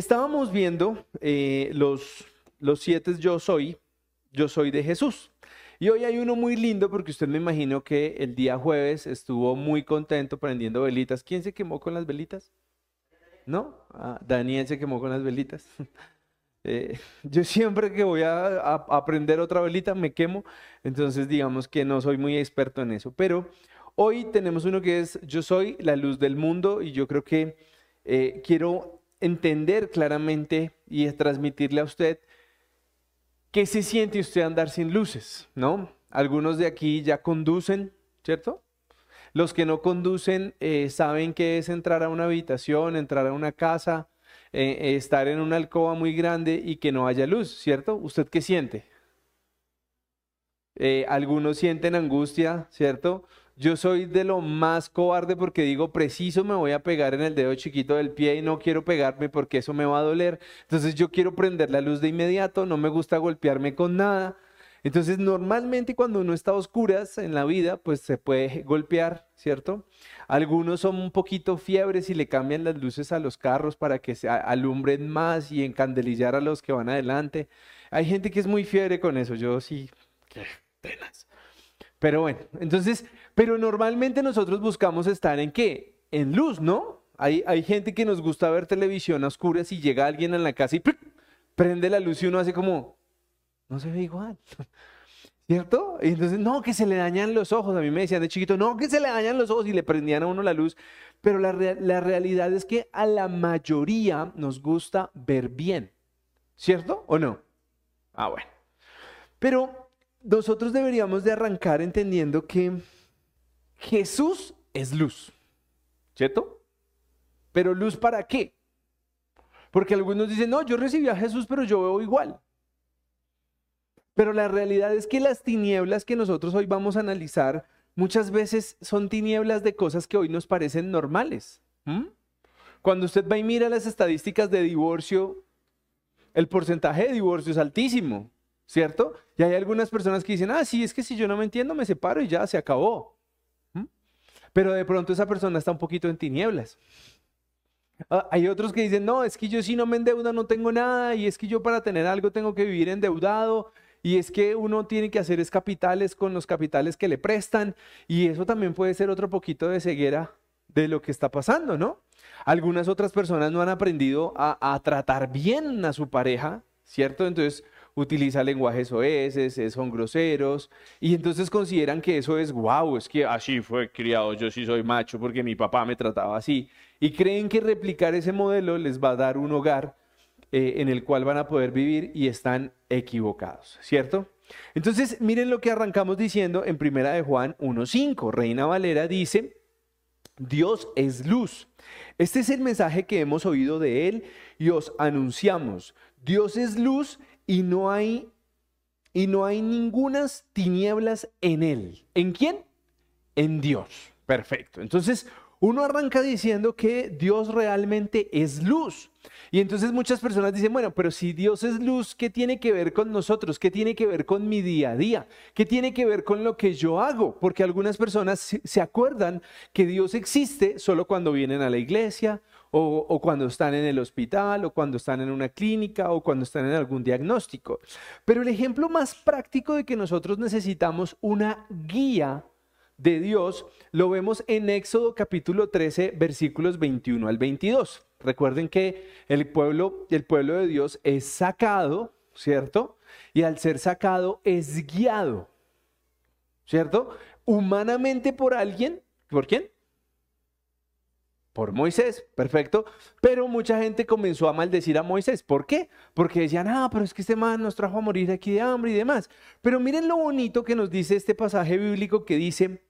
estábamos viendo eh, los, los siete yo soy, yo soy de Jesús. Y hoy hay uno muy lindo porque usted me imagino que el día jueves estuvo muy contento prendiendo velitas. ¿Quién se quemó con las velitas? ¿No? Ah, Daniel se quemó con las velitas. Eh, yo siempre que voy a, a, prender otra velita me quemo, entonces digamos que no soy muy experto en eso. Pero hoy tenemos uno que es Yo soy la luz del mundo y yo creo que eh, quiero entender claramente y transmitirle a usted qué se siente usted andar sin luces, ¿no? Algunos de aquí ya conducen, ¿cierto? Los que no conducen eh, saben qué es entrar a una habitación, entrar a una casa, eh, estar en una alcoba muy grande y que no haya luz, ¿cierto? ¿Usted qué siente? Eh, algunos sienten angustia, ¿cierto? Yo soy de lo más cobarde porque digo, preciso me voy a pegar en el dedo chiquito del pie y no quiero pegarme porque eso me va a doler. Entonces yo quiero prender la luz de inmediato, no me gusta golpearme con nada. Entonces, normalmente cuando uno está a oscuras en la vida, pues se puede golpear, ¿cierto? Algunos son un poquito fiebres y le cambian las luces a los carros para que se alumbren más y encandelillar a los que van adelante. Hay gente que es muy fiebre con eso, yo sí, qué penas. Pero bueno, entonces, pero normalmente nosotros buscamos estar en qué? En luz, ¿no? Hay, hay gente que nos gusta ver televisión a oscuras y llega alguien en la casa y prende la luz y uno hace como, no se ve igual. ¿Cierto? Y entonces, no, que se le dañan los ojos. A mí me decían de chiquito, no, que se le dañan los ojos y le prendían a uno la luz. Pero la, la realidad es que a la mayoría nos gusta ver bien. ¿Cierto o no? Ah, bueno. Pero nosotros deberíamos de arrancar entendiendo que Jesús es luz. ¿Cierto? Pero luz para qué? Porque algunos dicen, no, yo recibí a Jesús, pero yo veo igual. Pero la realidad es que las tinieblas que nosotros hoy vamos a analizar muchas veces son tinieblas de cosas que hoy nos parecen normales. Cuando usted va y mira las estadísticas de divorcio, el porcentaje de divorcio es altísimo, ¿cierto? Y hay algunas personas que dicen, ah, sí, es que si yo no me entiendo, me separo y ya se acabó. Pero de pronto esa persona está un poquito en tinieblas. Ah, hay otros que dicen, no, es que yo si no me endeudo no tengo nada y es que yo para tener algo tengo que vivir endeudado y es que uno tiene que hacer es capitales con los capitales que le prestan y eso también puede ser otro poquito de ceguera de lo que está pasando, ¿no? Algunas otras personas no han aprendido a, tratar bien a su pareja, ¿cierto? Entonces utiliza lenguajes oeces, son groseros, y entonces consideran que eso es wow, es que así fue criado, yo sí soy macho porque mi papá me trataba así, y creen que replicar ese modelo les va a dar un hogar eh, en el cual van a poder vivir y están equivocados, ¿cierto? Entonces, miren lo que arrancamos diciendo en Primera de Juan 1.5. Reina Valera dice, Dios es luz. Este es el mensaje que hemos oído de Él y os anunciamos. Dios es luz y no hay y no hay ningunas tinieblas en Él. ¿En quién? En Dios. Perfecto. Entonces, uno arranca diciendo que Dios realmente es luz. Y entonces muchas personas dicen, bueno, pero si Dios es luz, ¿qué tiene que ver con nosotros? ¿Qué tiene que ver con mi día a día? ¿Qué tiene que ver con lo que yo hago? Porque algunas personas se acuerdan que Dios existe solo cuando vienen a la iglesia o, cuando están en el hospital o cuando están en una clínica o cuando están en algún diagnóstico. Pero el ejemplo más práctico de que nosotros necesitamos una guía de Dios lo vemos en Éxodo capítulo 13 versículos 21 al 22. Recuerden que el pueblo, el pueblo de Dios es sacado, ¿cierto? Y al ser sacado es guiado, ¿cierto? Humanamente por alguien, ¿por quién? Por Moisés, perfecto. Pero mucha gente comenzó a maldecir a Moisés. ¿Por qué? Porque decían, ah, pero es que este man nos trajo a morir aquí de hambre y demás. Pero miren lo bonito que nos dice este pasaje bíblico que dice,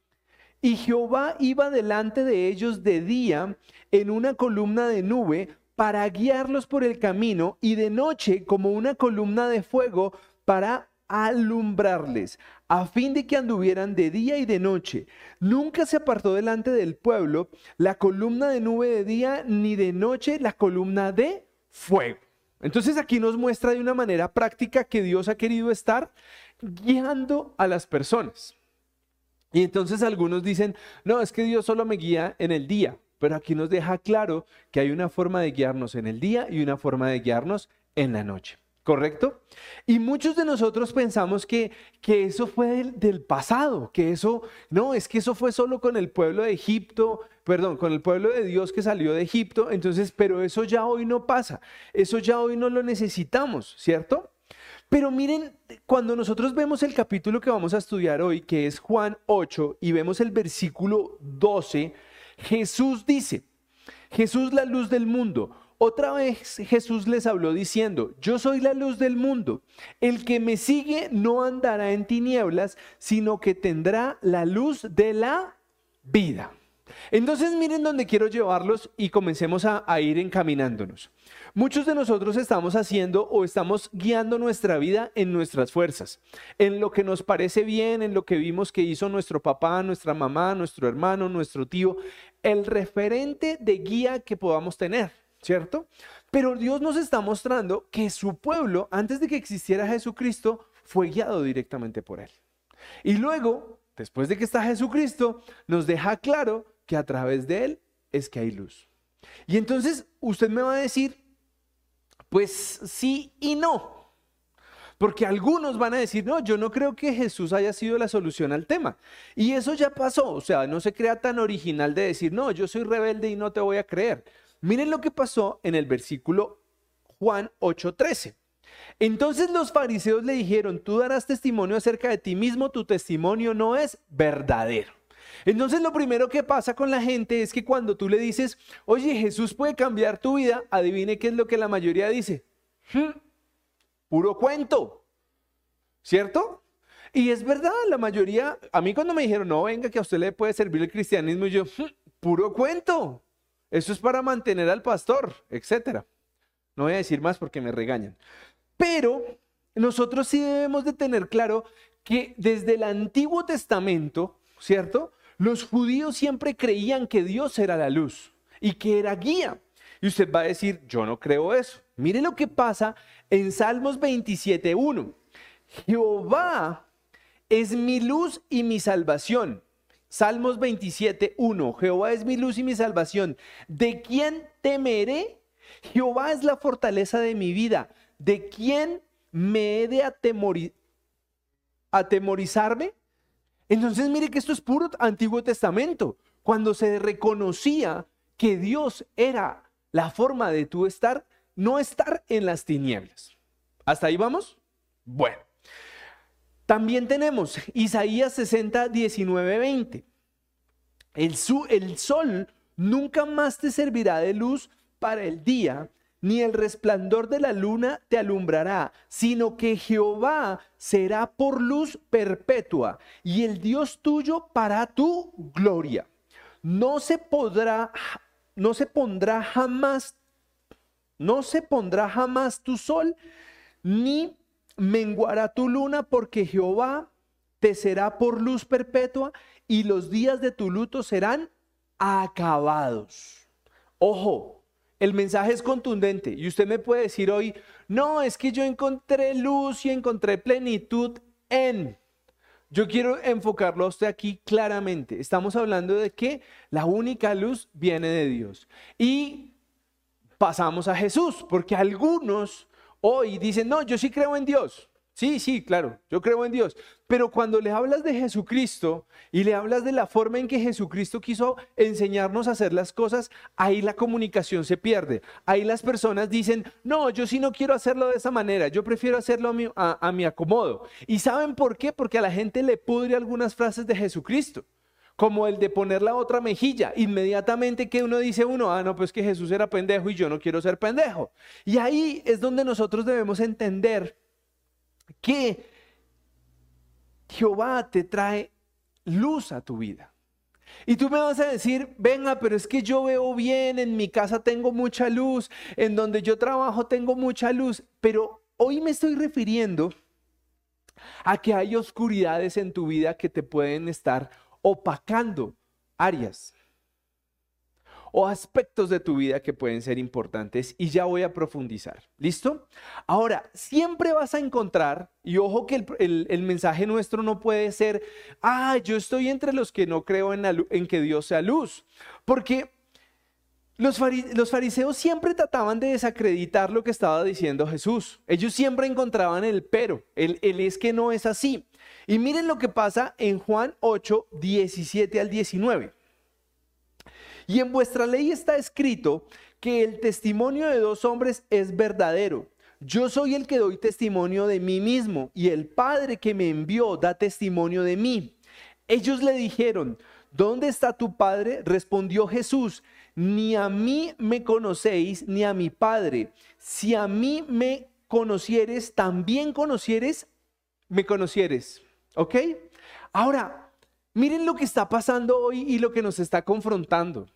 y Jehová iba delante de ellos de día en una columna de nube para guiarlos por el camino y de noche como una columna de fuego para alumbrarles, a fin de que anduvieran de día y de noche. Nunca se apartó delante del pueblo la columna de nube de día, ni de noche la columna de fuego. Entonces aquí nos muestra de una manera práctica que Dios ha querido estar guiando a las personas. Y entonces algunos dicen, no, es que Dios solo me guía en el día. pero aquí nos deja claro que hay una forma de guiarnos en el día y una forma de guiarnos en la noche. ¿Correcto? Y muchos de nosotros pensamos que, que eso fue del, del, pasado, que eso, no, es que eso fue solo con el pueblo de Egipto, perdón, con el pueblo de Dios que salió de Egipto, entonces, pero eso ya hoy no pasa, eso ya hoy no lo necesitamos, ¿cierto? Pero miren, cuando nosotros vemos el capítulo que vamos a estudiar hoy, que es Juan 8, y vemos el versículo 12, Jesús dice, Jesús la luz del mundo. Otra vez Jesús les habló diciendo, yo soy la luz del mundo. El que me sigue no andará en tinieblas, sino que tendrá la luz de la vida. Entonces miren dónde quiero llevarlos y comencemos a, a, ir encaminándonos. Muchos de nosotros estamos haciendo o estamos guiando nuestra vida en nuestras fuerzas, en lo que nos parece bien, en lo que vimos que hizo nuestro papá, nuestra mamá, nuestro hermano, nuestro tío, el referente de guía que podamos tener, ¿cierto? Pero Dios nos está mostrando que su pueblo, antes de que existiera Jesucristo, fue guiado directamente por él. Y luego, después de que está Jesucristo, nos deja claro que a través de él es que hay luz. Y entonces usted me va a decir, pues sí y no. Porque algunos van a decir, no, yo no creo que Jesús haya sido la solución al tema. Y eso ya pasó, o sea, no se crea tan original de decir, no, yo soy rebelde y no te voy a creer. Miren lo que pasó en el versículo Juan 8:13. Entonces los fariseos le dijeron, tú darás testimonio acerca de ti mismo, tu testimonio no es verdadero. Entonces lo primero que pasa con la gente es que cuando tú le dices, oye, Jesús puede cambiar tu vida, adivine qué es lo que la mayoría dice. Hmm, puro cuento. ¿Cierto? Y es verdad, la mayoría, a mí cuando me dijeron, no, venga, que a usted le puede servir el cristianismo, yo, hmm, puro cuento. Eso es para mantener al pastor, etcétera. No voy a decir más porque me regañan. Pero nosotros sí debemos de tener claro que desde el Antiguo Testamento, ¿cierto? Los judíos siempre creían que Dios era la luz y que era guía. Y usted va a decir, yo no creo eso. Mire lo que pasa en Salmos 27.1. Jehová es mi luz y mi salvación. Salmos 27.1. Jehová es mi luz y mi salvación. ¿De quién temeré? Jehová es la fortaleza de mi vida. ¿De quién me he de atemorizarme? Entonces mire que esto es puro Antiguo Testamento, cuando se reconocía que Dios era la forma de tú estar, no estar en las tinieblas. ¿Hasta ahí vamos? Bueno. También tenemos Isaías 60, 19, 20. El, el sol nunca más te servirá de luz para el día, ni el resplandor de la luna te alumbrará, sino que Jehová será por luz perpetua y el Dios tuyo para tu gloria. No se podrá, no se pondrá jamás, no se pondrá jamás tu sol, ni menguará tu luna, porque Jehová te será por luz perpetua y los días de tu luto serán acabados. Ojo, el mensaje es contundente y usted me puede decir hoy, no, es que yo encontré luz y encontré plenitud en... Yo quiero enfocarlo a usted aquí claramente. Estamos hablando de que la única luz viene de Dios. Y pasamos a Jesús, porque algunos hoy dicen, no, yo sí creo en Dios. Sí, sí, claro, yo creo en Dios. Pero cuando le hablas de Jesucristo y le hablas de la forma en que Jesucristo quiso enseñarnos a hacer las cosas, ahí la comunicación se pierde. Ahí las personas dicen, no, yo sí no quiero hacerlo de esa manera, yo prefiero hacerlo a mi, a, mi acomodo. ¿Y saben por qué? Porque a la gente le pudre algunas frases de Jesucristo como el de poner la otra mejilla. Inmediatamente que uno dice uno, ah, no, pues que Jesús era pendejo y yo no quiero ser pendejo. Y ahí es donde nosotros debemos entender que Jehová te trae luz a tu vida. Y tú me vas a decir, venga, pero es que yo veo bien, en mi casa tengo mucha luz, en donde yo trabajo tengo mucha luz, pero hoy me estoy refiriendo a que hay oscuridades en tu vida que te pueden estar opacando áreas o aspectos de tu vida que pueden ser importantes y ya voy a profundizar. ¿Listo? Ahora, siempre vas a encontrar, y ojo que el, mensaje nuestro no puede ser, ah, yo estoy entre los que no creo en, en que Dios sea luz, porque Los, fariseos siempre trataban de desacreditar lo que estaba diciendo Jesús. Ellos siempre encontraban el pero, el, es que no es así. Y miren lo que pasa en Juan 8, 17 al 19. Y en vuestra ley está escrito que el testimonio de dos hombres es verdadero. Yo soy el que doy testimonio de mí mismo y el Padre que me envió da testimonio de mí. Ellos le dijeron, ¿dónde está tu Padre? Respondió Jesús, ni a mí me conocéis, ni a mi Padre. Si a mí me conocieres, también conocieres, me conocieres. ¿Ok? Ahora, miren lo que está pasando hoy y lo que nos está confrontando.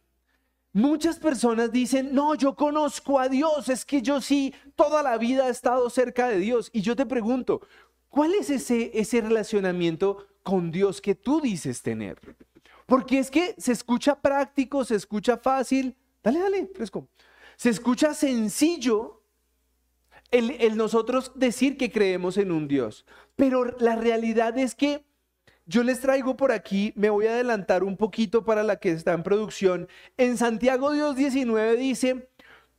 Muchas personas dicen, no, yo conozco a Dios, es que yo sí, toda la vida he estado cerca de Dios. Y yo te pregunto, ¿cuál es ese, ese relacionamiento con Dios que tú dices tener? Porque es que se escucha práctico, se escucha fácil. Dale, dale, fresco. Se escucha sencillo el, nosotros decir que creemos en un Dios. Pero la realidad es que yo les traigo por aquí, me voy a adelantar un poquito para la que está en producción. En Santiago Dios 19 dice,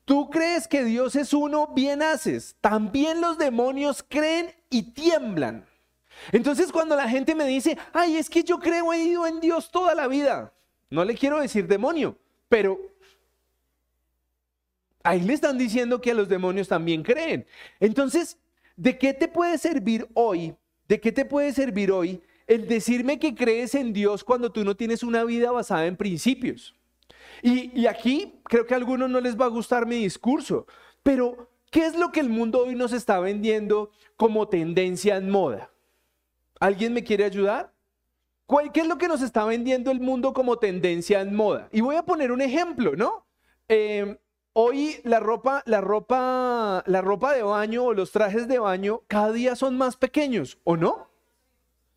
tú crees que Dios es uno, bien haces. También los demonios creen y tiemblan. Entonces cuando la gente me dice, ay, es que yo creo, he ido en Dios toda la vida. No le quiero decir demonio, pero ahí le están diciendo que a los demonios también creen. Entonces, ¿de qué te puede servir hoy? ¿De qué te puede servir hoy el decirme que crees en Dios cuando tú no tienes una vida basada en principios. Y, aquí creo que a algunos no les va a gustar mi discurso, pero ¿qué es lo que el mundo hoy nos está vendiendo como tendencia en moda? ¿Alguien me quiere ayudar? ¿Qué es lo que nos está vendiendo el mundo como tendencia en moda? Y voy a poner un ejemplo, ¿no? Em, hoy la ropa, la ropa, la ropa de baño o los trajes de baño cada día son más pequeños, ¿o no?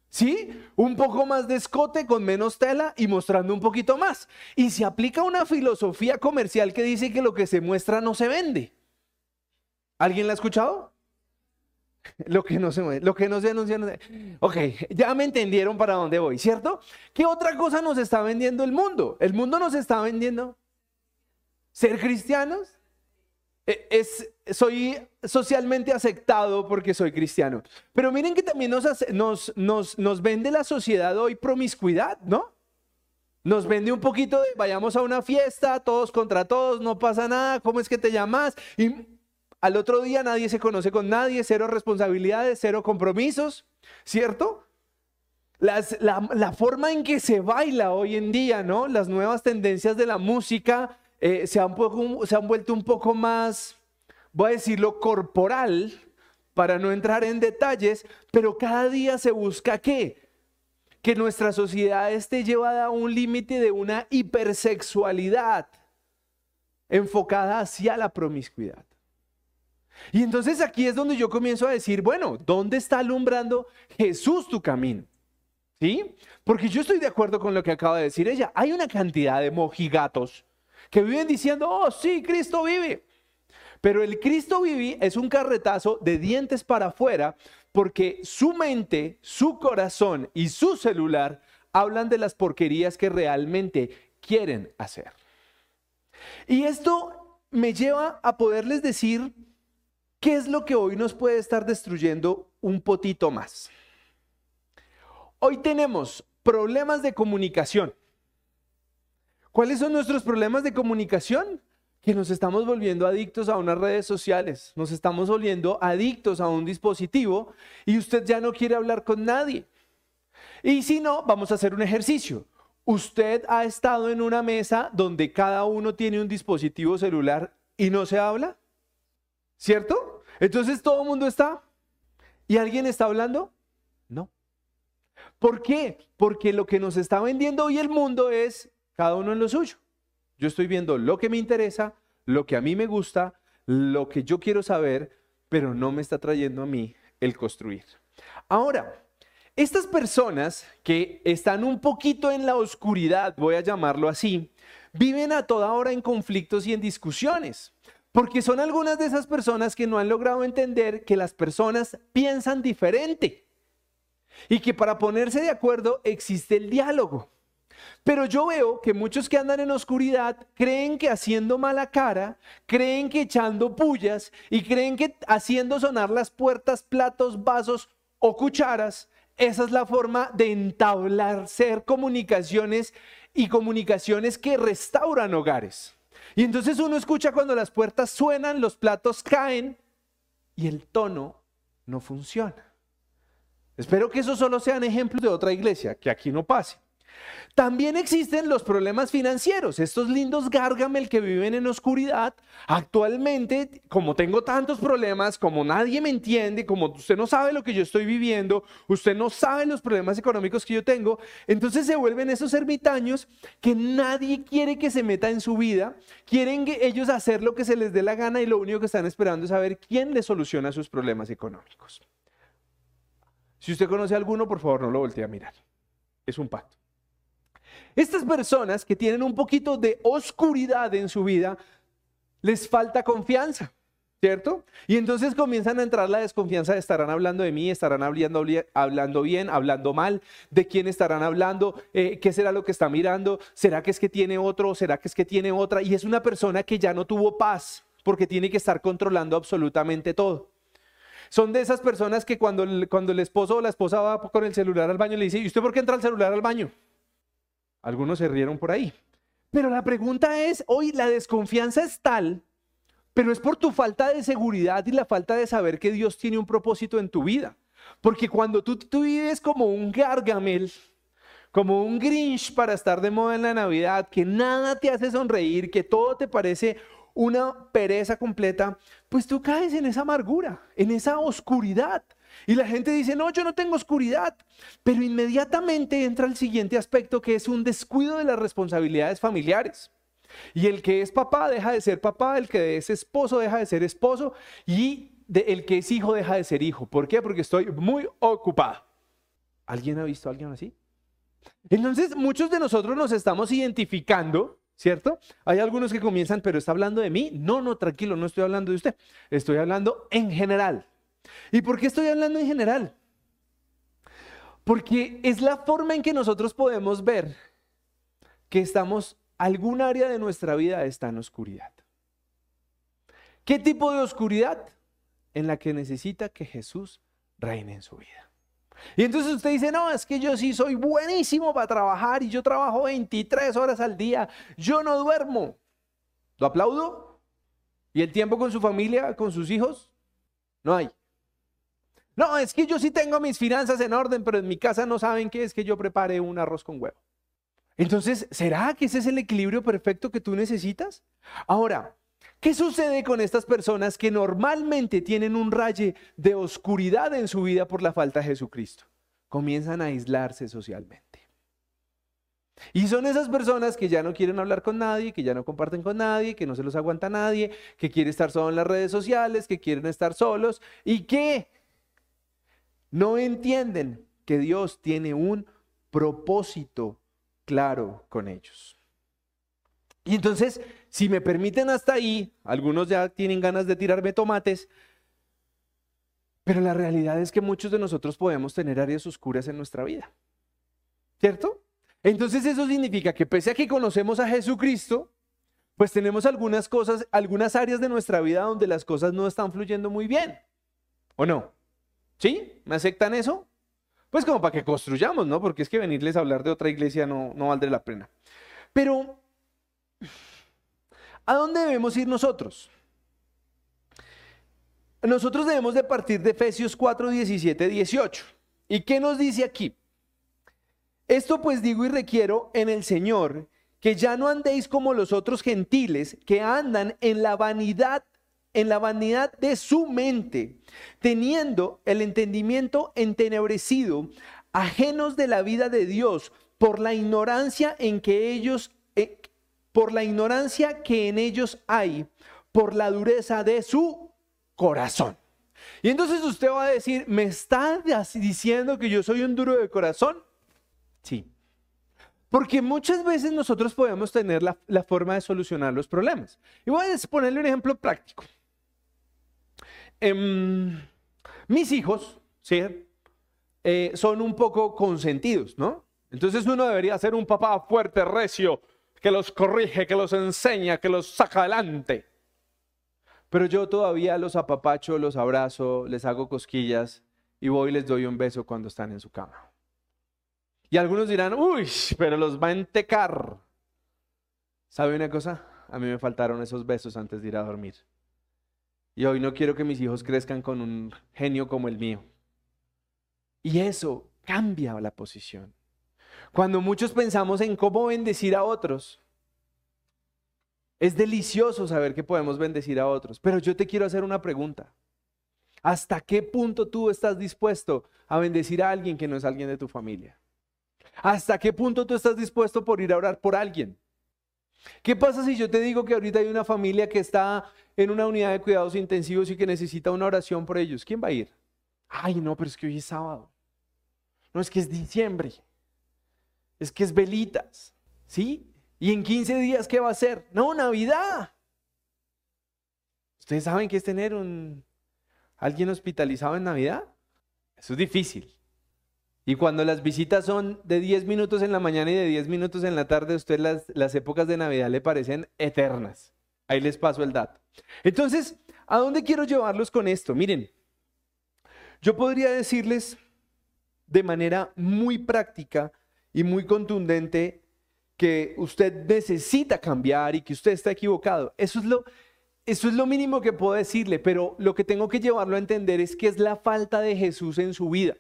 ¿Sí? Un poco más de escote con menos tela y mostrando un poquito más. Y se aplica una filosofía comercial que dice que lo que se muestra no se vende. ¿Alguien la ha escuchado? Lo que no se lo que no se anuncia. No Ok, ya me entendieron para dónde voy, ¿cierto? ¿Qué otra cosa nos está vendiendo el mundo? El mundo nos está vendiendo ser cristianos, e, es, soy socialmente aceptado porque soy cristiano. Pero miren que también nos, nos, nos, nos vende la sociedad hoy promiscuidad, ¿no? Nos vende un poquito de vayamos a una fiesta, todos contra todos, no pasa nada, ¿cómo es que te llamas? Y al otro día nadie se conoce con nadie, cero responsabilidades, cero compromisos, ¿cierto? La, forma en que se baila hoy en día, ¿no? Las nuevas tendencias de la música eh, se, han se han vuelto un poco más, voy a decirlo, corporal, para no entrar en detalles, pero cada día se busca qué? Que nuestra sociedad esté llevada a un límite de una hipersexualidad enfocada hacia la promiscuidad. Y entonces aquí es donde yo comienzo a decir, bueno, ¿dónde está alumbrando Jesús tu camino? ¿Sí? Porque yo estoy de acuerdo con lo que acaba de decir ella. Hay una cantidad de mojigatos que viven diciendo, oh, sí, Cristo vive. Pero el Cristo vive es un carretazo de dientes para afuera porque su mente, su corazón y su celular hablan de las porquerías que realmente quieren hacer. Y esto me lleva a poderles decir qué es lo que hoy nos puede estar destruyendo un potito más. Hoy tenemos problemas de comunicación. ¿Cuáles son nuestros problemas de comunicación? Que nos estamos volviendo adictos a unas redes sociales, nos estamos volviendo adictos a un dispositivo y usted ya no quiere hablar con nadie. Y si no, vamos a hacer un ejercicio. Usted ha estado en una mesa donde cada uno tiene un dispositivo celular y no se habla, ¿cierto? Entonces todo el mundo está. ¿Y alguien está hablando? No. ¿Por qué? Porque lo que nos está vendiendo hoy el mundo es cada uno en lo suyo. Yo estoy viendo lo que me interesa, lo que a mí me gusta, lo que yo quiero saber, pero no me está trayendo a mí el construir. Ahora, estas personas que están un poquito en la oscuridad, voy a llamarlo así, viven a toda hora en conflictos y en discusiones, porque son algunas de esas personas que no han logrado entender que las personas piensan diferente y que para ponerse de acuerdo existe el diálogo. Pero yo veo que muchos que andan en oscuridad creen que haciendo mala cara, creen que echando pullas y creen que haciendo sonar las puertas, platos, vasos o cucharas, esa es la forma de entablar comunicaciones y comunicaciones que restauran hogares. Y entonces uno escucha cuando las puertas suenan, los platos caen y el tono no funciona. Espero que eso solo sean ejemplos de otra iglesia, que aquí no pase. También existen los problemas financieros, estos lindos Gargamel que viven en oscuridad. Actualmente, como tengo tantos problemas, como nadie me entiende, como usted no sabe lo que yo estoy viviendo, usted no sabe los problemas económicos que yo tengo, entonces se vuelven esos ermitaños que nadie quiere que se meta en su vida, quieren que ellos hacer lo que se les dé la gana y lo único que están esperando es saber quién les soluciona sus problemas económicos. Si usted conoce a alguno, por favor, no lo voltee a mirar. Es un pacto. Estas personas que tienen un poquito de oscuridad en su vida, les falta confianza, ¿cierto? Y entonces comienzan a entrar la desconfianza, estarán hablando de mí, estarán hablando, hablando bien, hablando mal, de quién estarán hablando, eh, qué será lo que está mirando, será que es que tiene otro, será que es que tiene otra, y es una persona que ya no tuvo paz porque tiene que estar controlando absolutamente todo. Son de esas personas que cuando, cuando el esposo o la esposa va con el celular al baño le dice, ¿y usted por qué entra el celular al baño? Algunos se rieron por ahí. Pero la pregunta es, hoy la desconfianza es tal, pero es por tu falta de seguridad y la falta de saber que Dios tiene un propósito en tu vida. Porque cuando tú, tú vives como un gargamel, como un Grinch para estar de moda en la Navidad, que nada te hace sonreír, que todo te parece una pereza completa, pues tú caes en esa amargura, en esa oscuridad. Y la gente dice, no, yo no tengo oscuridad. Pero inmediatamente entra el siguiente aspecto que es un descuido de las responsabilidades familiares. Y el que es papá deja de ser papá, el que es esposo deja de ser esposo y el que es hijo deja de ser hijo. ¿Por qué? Porque estoy muy ocupado. ¿Alguien ha visto a alguien así? Entonces, muchos de nosotros nos estamos identificando, ¿cierto? Hay algunos que comienzan, pero está hablando de mí. No, no, tranquilo, no estoy hablando de usted. Estoy hablando en general. ¿Y por qué estoy hablando en general? Porque es la forma en que nosotros podemos ver que estamos, algún área de nuestra vida está en oscuridad. ¿Qué tipo de oscuridad? En la que necesita que Jesús reine en su vida. Y entonces usted dice, no, es que yo sí soy buenísimo para trabajar y yo trabajo 23 horas al día, yo no duermo. ¿Lo aplaudo? ¿Y el tiempo con su familia, con sus hijos? No hay. No, es que yo sí tengo mis finanzas en orden, pero en mi casa no saben qué es que yo prepare un arroz con huevo. Entonces, ¿será que ese es el equilibrio perfecto que tú necesitas? Ahora, ¿qué sucede con estas personas que normalmente tienen un raye de oscuridad en su vida por la falta de Jesucristo? Comienzan a aislarse socialmente. Y son esas personas que ya no quieren hablar con nadie, que ya no comparten con nadie, que no se los aguanta nadie, que quieren estar solo en las redes sociales, que quieren estar solos y que no entienden que Dios tiene un propósito claro con ellos. Y entonces, si me permiten hasta ahí, algunos ya tienen ganas de tirarme tomates, pero la realidad es que muchos de nosotros podemos tener áreas oscuras en nuestra vida. ¿Cierto? Entonces eso significa que pese a que conocemos a Jesucristo, pues tenemos algunas cosas, algunas áreas de nuestra vida donde las cosas no están fluyendo muy bien. ¿O no? ¿Sí? ¿Me aceptan eso? Pues como para que construyamos, ¿no? Porque es que venirles a hablar de otra iglesia no, no valdría la pena. Pero, ¿a dónde debemos ir nosotros? Nosotros debemos de partir de Efesios 4, 17, 18. ¿Y qué nos dice aquí? Esto pues digo y requiero en el Señor que ya no andéis como los otros gentiles que andan en la vanidad en la vanidad de su mente, teniendo el entendimiento entenebrecido, ajenos de la vida de Dios, por la ignorancia en que ellos, eh, por la ignorancia que en ellos hay, por la dureza de su corazón. Y entonces usted va a decir, ¿me está diciendo que yo soy un duro de corazón? Sí. Porque muchas veces nosotros podemos tener la, la forma de solucionar los problemas. Y voy a ponerle un ejemplo práctico. Em, mis hijos, ¿sí? Eh, son un poco consentidos, ¿no? Entonces uno debería ser un papá fuerte, recio, que los corrige, que los enseña, que los saca adelante. Pero yo todavía los apapacho, los abrazo, les hago cosquillas y voy y les doy un beso cuando están en su cama. Y algunos dirán, uy, pero los va a entecar. ¿Sabe una cosa? A mí me faltaron esos besos antes de ir a dormir. Y hoy no quiero que mis hijos crezcan con un genio como el mío. Y eso cambia la posición. Cuando muchos pensamos en cómo bendecir a otros, es delicioso saber que podemos bendecir a otros, pero yo te quiero hacer una pregunta. ¿Hasta qué punto tú estás dispuesto a bendecir a alguien que no es alguien de tu familia? ¿Hasta qué punto tú estás dispuesto por ir a orar por alguien? ¿Qué pasa si yo te digo que ahorita hay una familia que está en una unidad de cuidados intensivos y que necesita una oración por ellos? ¿Quién va a ir? Ay, no, pero es que hoy es sábado. No, es que es diciembre. Es que es velitas. ¿Sí? ¿Y en 15 días qué va a ser? No, Navidad. ¿Ustedes saben qué es tener un alguien hospitalizado en Navidad? Eso es difícil. Y cuando las visitas son de 10 minutos en la mañana y de 10 minutos en la tarde, a usted las, las épocas de Navidad le parecen eternas. Ahí les paso el dato. Entonces, ¿a dónde quiero llevarlos con esto? Miren, yo podría decirles de manera muy práctica y muy contundente que usted necesita cambiar y que usted está equivocado. Eso es lo, eso es lo mínimo que puedo decirle, pero lo que tengo que llevarlo a entender es que es la falta de Jesús en su vida.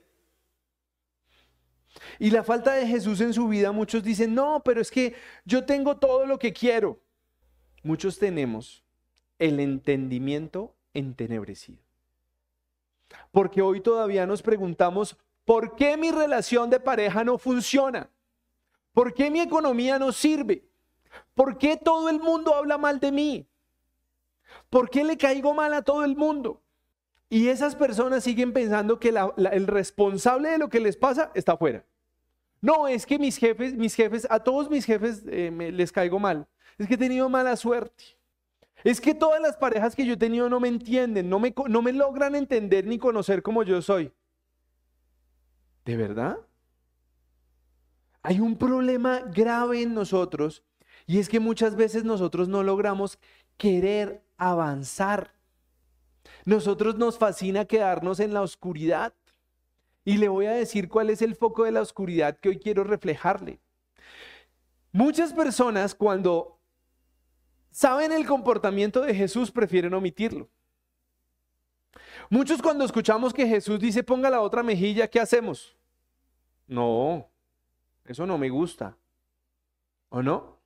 Y la falta de Jesús en su vida, muchos dicen, no, pero es que yo tengo todo lo que quiero. Muchos tenemos el entendimiento entenebrecido. Porque hoy todavía nos preguntamos, ¿por qué mi relación de pareja no funciona? ¿Por qué mi economía no sirve? ¿Por qué todo el mundo habla mal de mí? ¿Por qué le caigo mal a todo el mundo? Y esas personas siguen pensando que el responsable de lo que les pasa está afuera. No, es que mis jefes, mis jefes, a todos mis jefes eh, les caigo mal. Es que he tenido mala suerte. Es que todas las parejas que yo he tenido no me entienden, no me, no me logran entender ni conocer como yo soy. ¿De verdad? Hay un problema grave en nosotros y es que muchas veces nosotros no logramos querer avanzar. Nosotros nos fascina quedarnos en la oscuridad. Y le voy a decir cuál es el foco de la oscuridad que hoy quiero reflejarle. Muchas personas cuando saben el comportamiento de Jesús prefieren omitirlo. Muchos cuando escuchamos que Jesús dice ponga la otra mejilla, ¿qué hacemos? No, eso no me gusta. ¿O no?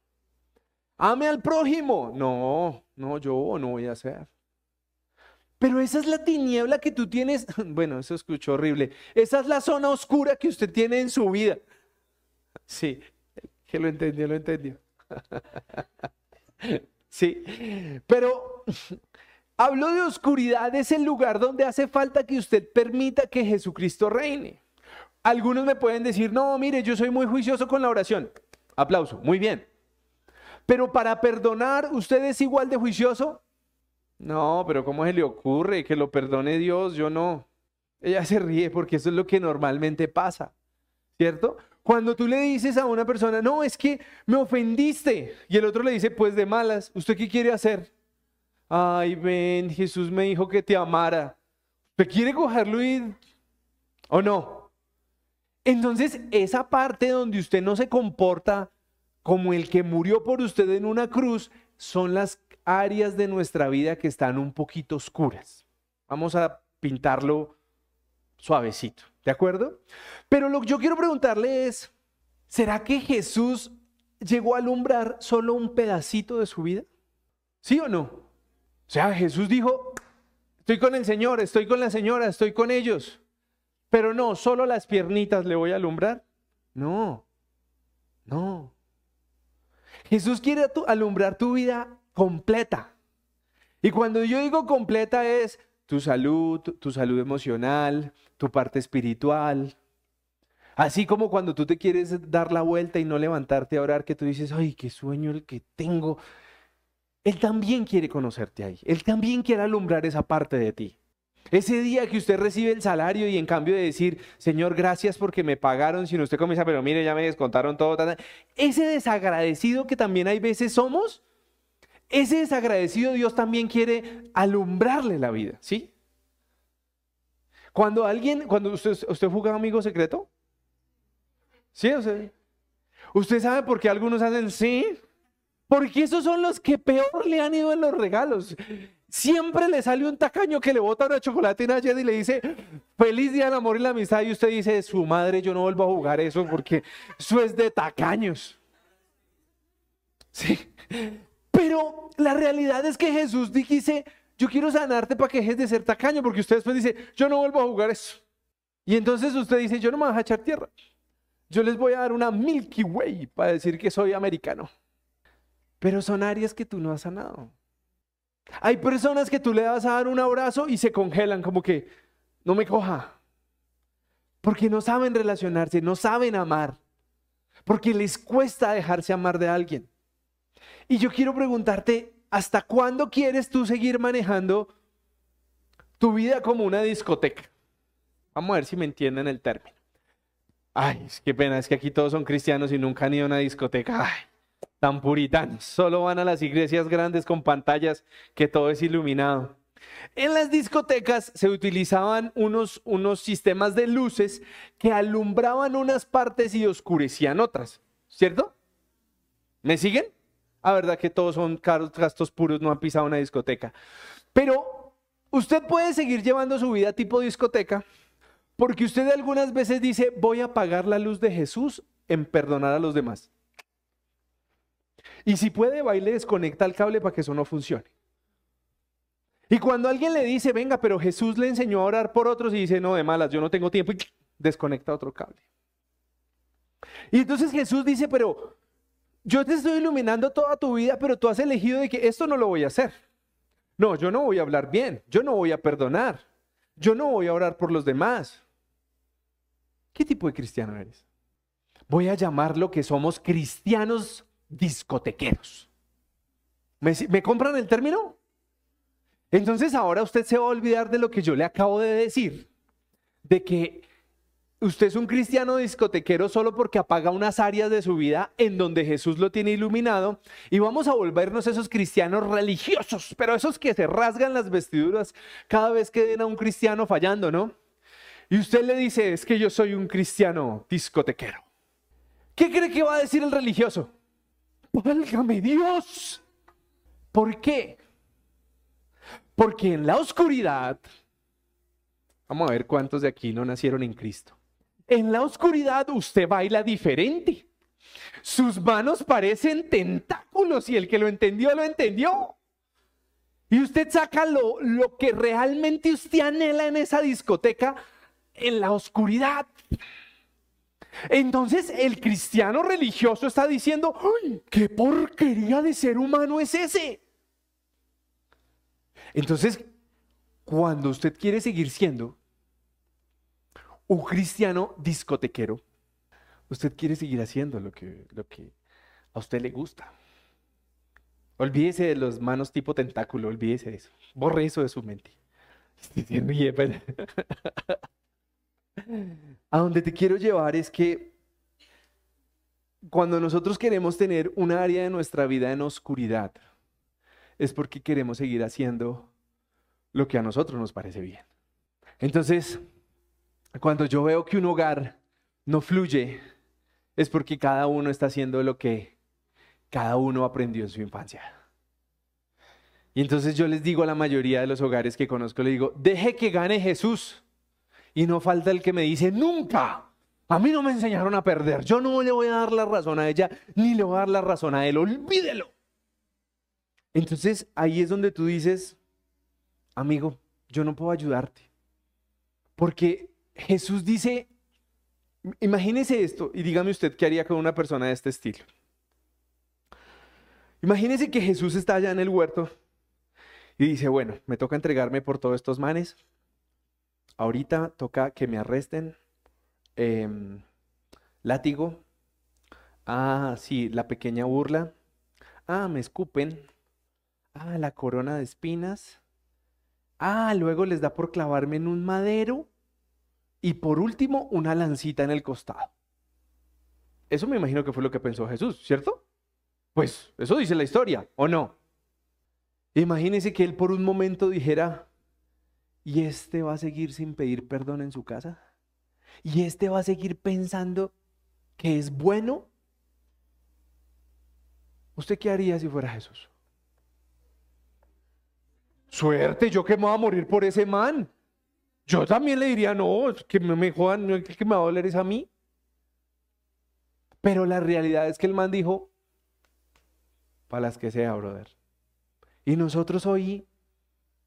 Ame al prójimo. No, no, yo no voy a hacer. Pero esa es la tiniebla que tú tienes. Bueno, eso escuchó horrible. Esa es la zona oscura que usted tiene en su vida. Sí, que lo entendió, lo entendió. Sí, pero hablo de oscuridad, es el lugar donde hace falta que usted permita que Jesucristo reine. Algunos me pueden decir, no, mire, yo soy muy juicioso con la oración. Aplauso, muy bien. Pero para perdonar, ¿usted es igual de juicioso? No, pero ¿cómo se le ocurre que lo perdone Dios? Yo no. Ella se ríe porque eso es lo que normalmente pasa, ¿cierto? Cuando tú le dices a una persona, no, es que me ofendiste, y el otro le dice, pues de malas, ¿usted qué quiere hacer? Ay, ven, Jesús me dijo que te amara. ¿Usted quiere cogerlo y... o no? Entonces, esa parte donde usted no se comporta como el que murió por usted en una cruz, son las áreas de nuestra vida que están un poquito oscuras. Vamos a pintarlo suavecito, ¿de acuerdo? Pero lo que yo quiero preguntarle es, ¿será que Jesús llegó a alumbrar solo un pedacito de su vida? ¿Sí o no? O sea, Jesús dijo, estoy con el Señor, estoy con la señora, estoy con ellos, pero no, solo las piernitas le voy a alumbrar. No, no. Jesús quiere alumbrar tu vida completa. Y cuando yo digo completa es tu salud, tu salud emocional, tu parte espiritual. Así como cuando tú te quieres dar la vuelta y no levantarte a orar, que tú dices, ay, qué sueño el que tengo. Él también quiere conocerte ahí. Él también quiere alumbrar esa parte de ti. Ese día que usted recibe el salario y en cambio de decir, Señor, gracias porque me pagaron, sino usted comienza, pero mire, ya me descontaron todo. Ese desagradecido que también hay veces somos, ese desagradecido Dios también quiere alumbrarle la vida, ¿sí? Cuando alguien, cuando usted, usted juega amigo secreto, ¿sí? O ¿Usted sabe por qué algunos hacen sí? Porque esos son los que peor le han ido en los regalos. Siempre le sale un tacaño que le bota una chocolatina ayer y le dice, feliz día del amor y la amistad. Y usted dice, su madre, yo no vuelvo a jugar eso porque eso es de tacaños. Sí. Pero la realidad es que Jesús dice, yo quiero sanarte para que dejes de ser tacaño, porque usted después dice, yo no vuelvo a jugar eso. Y entonces usted dice, yo no me voy a echar tierra. Yo les voy a dar una Milky Way para decir que soy americano. Pero son áreas que tú no has sanado. Hay personas que tú le vas a dar un abrazo y se congelan como que no me coja. Porque no saben relacionarse, no saben amar. Porque les cuesta dejarse amar de alguien. Y yo quiero preguntarte, ¿hasta cuándo quieres tú seguir manejando tu vida como una discoteca? Vamos a ver si me entienden el término. Ay, qué pena, es que aquí todos son cristianos y nunca han ido a una discoteca. Ay tan puritanos. Solo van a las iglesias grandes con pantallas que todo es iluminado. En las discotecas se utilizaban unos, unos sistemas de luces que alumbraban unas partes y oscurecían otras, ¿cierto? ¿Me siguen? La verdad que todos son caros, gastos puros, no han pisado una discoteca. Pero usted puede seguir llevando su vida tipo discoteca porque usted algunas veces dice, voy a apagar la luz de Jesús en perdonar a los demás. Y si puede, va y le desconecta el cable para que eso no funcione. Y cuando alguien le dice, venga, pero Jesús le enseñó a orar por otros y dice, no, de malas, yo no tengo tiempo, y desconecta otro cable. Y entonces Jesús dice, pero yo te estoy iluminando toda tu vida, pero tú has elegido de que esto no lo voy a hacer. No, yo no voy a hablar bien, yo no voy a perdonar, yo no voy a orar por los demás. ¿Qué tipo de cristiano eres? Voy a llamar lo que somos cristianos discotequeros. ¿Me, compran el término? Entonces ahora usted se va a olvidar de lo que yo le acabo de decir, de que usted es un cristiano discotequero solo porque apaga unas áreas de su vida en donde Jesús lo tiene iluminado y vamos a volvernos esos cristianos religiosos, pero esos que se rasgan las vestiduras cada vez que ven a un cristiano fallando, ¿no? Y usted le dice, es que yo soy un cristiano discotequero. ¿Qué cree que va a decir el religioso? válgame Dios. ¿Por qué? Porque en la oscuridad, vamos a ver cuántos de aquí no nacieron en Cristo. En la oscuridad usted baila diferente. Sus manos parecen tentáculos y el que lo entendió, lo entendió. Y usted saca lo, lo que realmente usted anhela en esa discoteca en la oscuridad. Entonces el cristiano religioso está diciendo, ¿qué porquería de ser humano es ese? Entonces, cuando usted quiere seguir siendo un cristiano discotequero, usted quiere seguir haciendo lo que, lo que a usted le gusta. Olvídese de los manos tipo tentáculo, olvídese de eso. Borre eso de su mente. A donde te quiero llevar es que cuando nosotros queremos tener un área de nuestra vida en oscuridad, es porque queremos seguir haciendo lo que a nosotros nos parece bien. Entonces, cuando yo veo que un hogar no fluye, es porque cada uno está haciendo lo que cada uno aprendió en su infancia. Y entonces yo les digo a la mayoría de los hogares que conozco, le digo, deje que gane Jesús. Y no falta el que me dice, nunca. A mí no me enseñaron a perder. Yo no le voy a dar la razón a ella, ni le voy a dar la razón a él. Olvídelo. Entonces ahí es donde tú dices, amigo, yo no puedo ayudarte. Porque Jesús dice, imagínese esto y dígame usted qué haría con una persona de este estilo. Imagínese que Jesús está allá en el huerto y dice, bueno, me toca entregarme por todos estos manes, ahorita toca que me arresten, em, látigo, ah, sí, la pequeña burla, ah, me escupen, ah, la corona de espinas, Ah, luego les da por clavarme en un madero y por último una lancita en el costado. Eso me imagino que fue lo que pensó Jesús, ¿cierto? Pues eso dice la historia, ¿o no? Imagínese que él por un momento dijera, ¿y este va a seguir sin pedir perdón en su casa? ¿Y este va a seguir pensando que es bueno? ¿Usted qué haría si fuera Jesús? Suerte, yo que me voy a morir por ese man. Yo también le diría, no, que me jodan, el que me va a doler es a mí. Pero la realidad es que el man dijo, para las que sea, brother. Y nosotros hoy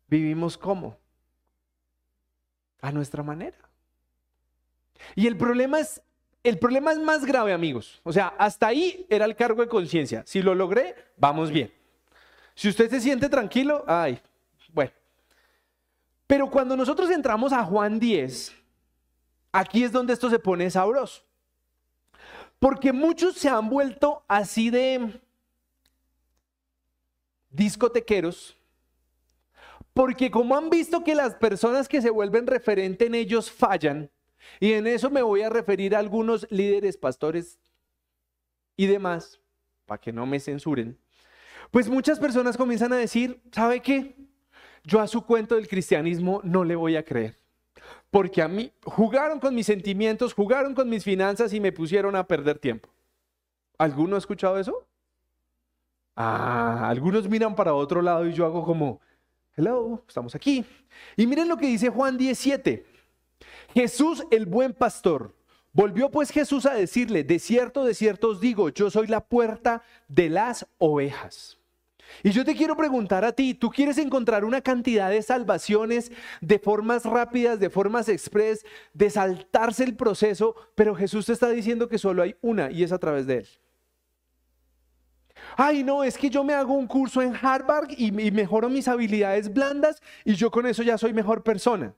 vivimos como? A nuestra manera. Y el problema es, el problema es más grave, amigos. O sea, hasta ahí era el cargo de conciencia. Si lo logré, vamos bien. Si usted se siente tranquilo, ay. Pero cuando nosotros entramos a Juan 10, aquí es donde esto se pone sabroso. Porque muchos se han vuelto así de discotequeros, porque como han visto que las personas que se vuelven referente en ellos fallan, y en eso me voy a referir a algunos líderes, pastores y demás, para que no me censuren, pues muchas personas comienzan a decir, ¿sabe qué? Yo a su cuento del cristianismo no le voy a creer. Porque a mí jugaron con mis sentimientos, jugaron con mis finanzas y me pusieron a perder tiempo. ¿Alguno ha escuchado eso? Ah, algunos miran para otro lado y yo hago como, hello, estamos aquí. Y miren lo que dice Juan 17. Jesús el buen pastor. Volvió pues Jesús a decirle, de cierto, de cierto os digo, yo soy la puerta de las ovejas. Y yo te quiero preguntar a ti, ¿tú quieres encontrar una cantidad de salvaciones de formas rápidas, de formas express, de saltarse el proceso? Pero Jesús te está diciendo que solo hay una y es a través de él. Ay, no, es que yo me hago un curso en Harvard y, mejoro mis habilidades blandas y yo con eso ya soy mejor persona.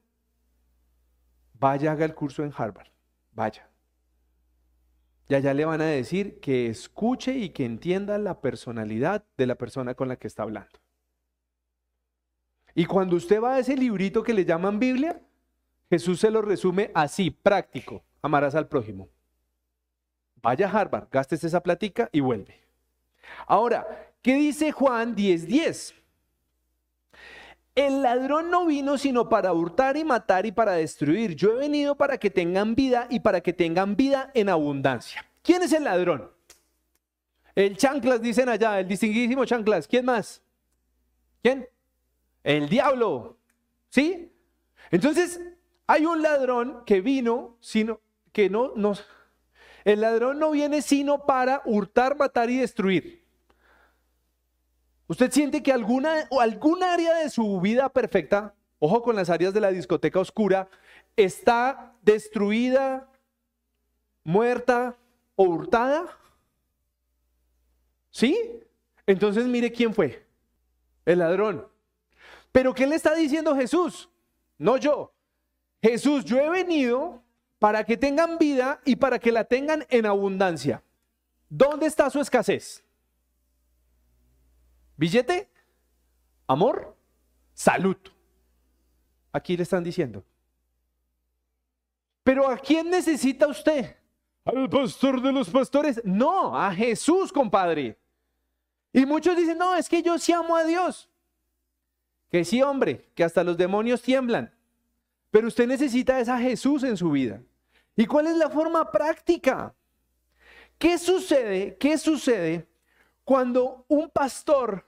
Vaya, haga el curso en Harvard. Vaya. Y allá le van a decir que escuche y que entienda la personalidad de la persona con la que está hablando. Y cuando usted va a ese librito que le llaman Biblia, Jesús se lo resume así, práctico. Amarás al prójimo. Vaya a Harvard, gastes esa platica y vuelve. Ahora, ¿qué dice Juan 10:10? El ladrón no vino sino para hurtar y matar y para destruir. Yo he venido para que tengan vida y para que tengan vida en abundancia. ¿Quién es el ladrón? El chanclas, dicen allá, el distinguidísimo chanclas. ¿Quién más? ¿Quién? El diablo. ¿Sí? Entonces, hay un ladrón que vino, sino que no nos el ladrón no viene sino para hurtar, matar y destruir. ¿Usted siente que alguna, o alguna área de su vida perfecta, ojo con las áreas de la discoteca oscura, está destruida, muerta o hurtada? ¿Sí? Entonces mire quién fue. El ladrón. Pero ¿qué le está diciendo Jesús? No yo. Jesús, yo he venido para que tengan vida y para que la tengan en abundancia. ¿Dónde está su escasez? ¿Billete? ¿Amor? Salud. Aquí le están diciendo. Pero ¿a quién necesita usted? ¿Al pastor de los pastores? No, a Jesús, compadre. Y muchos dicen, no, es que yo sí amo a Dios. Que sí, hombre, que hasta los demonios tiemblan. Pero usted necesita a Jesús en su vida. ¿Y cuál es la forma práctica? ¿Qué sucede? ¿Qué sucede cuando un pastor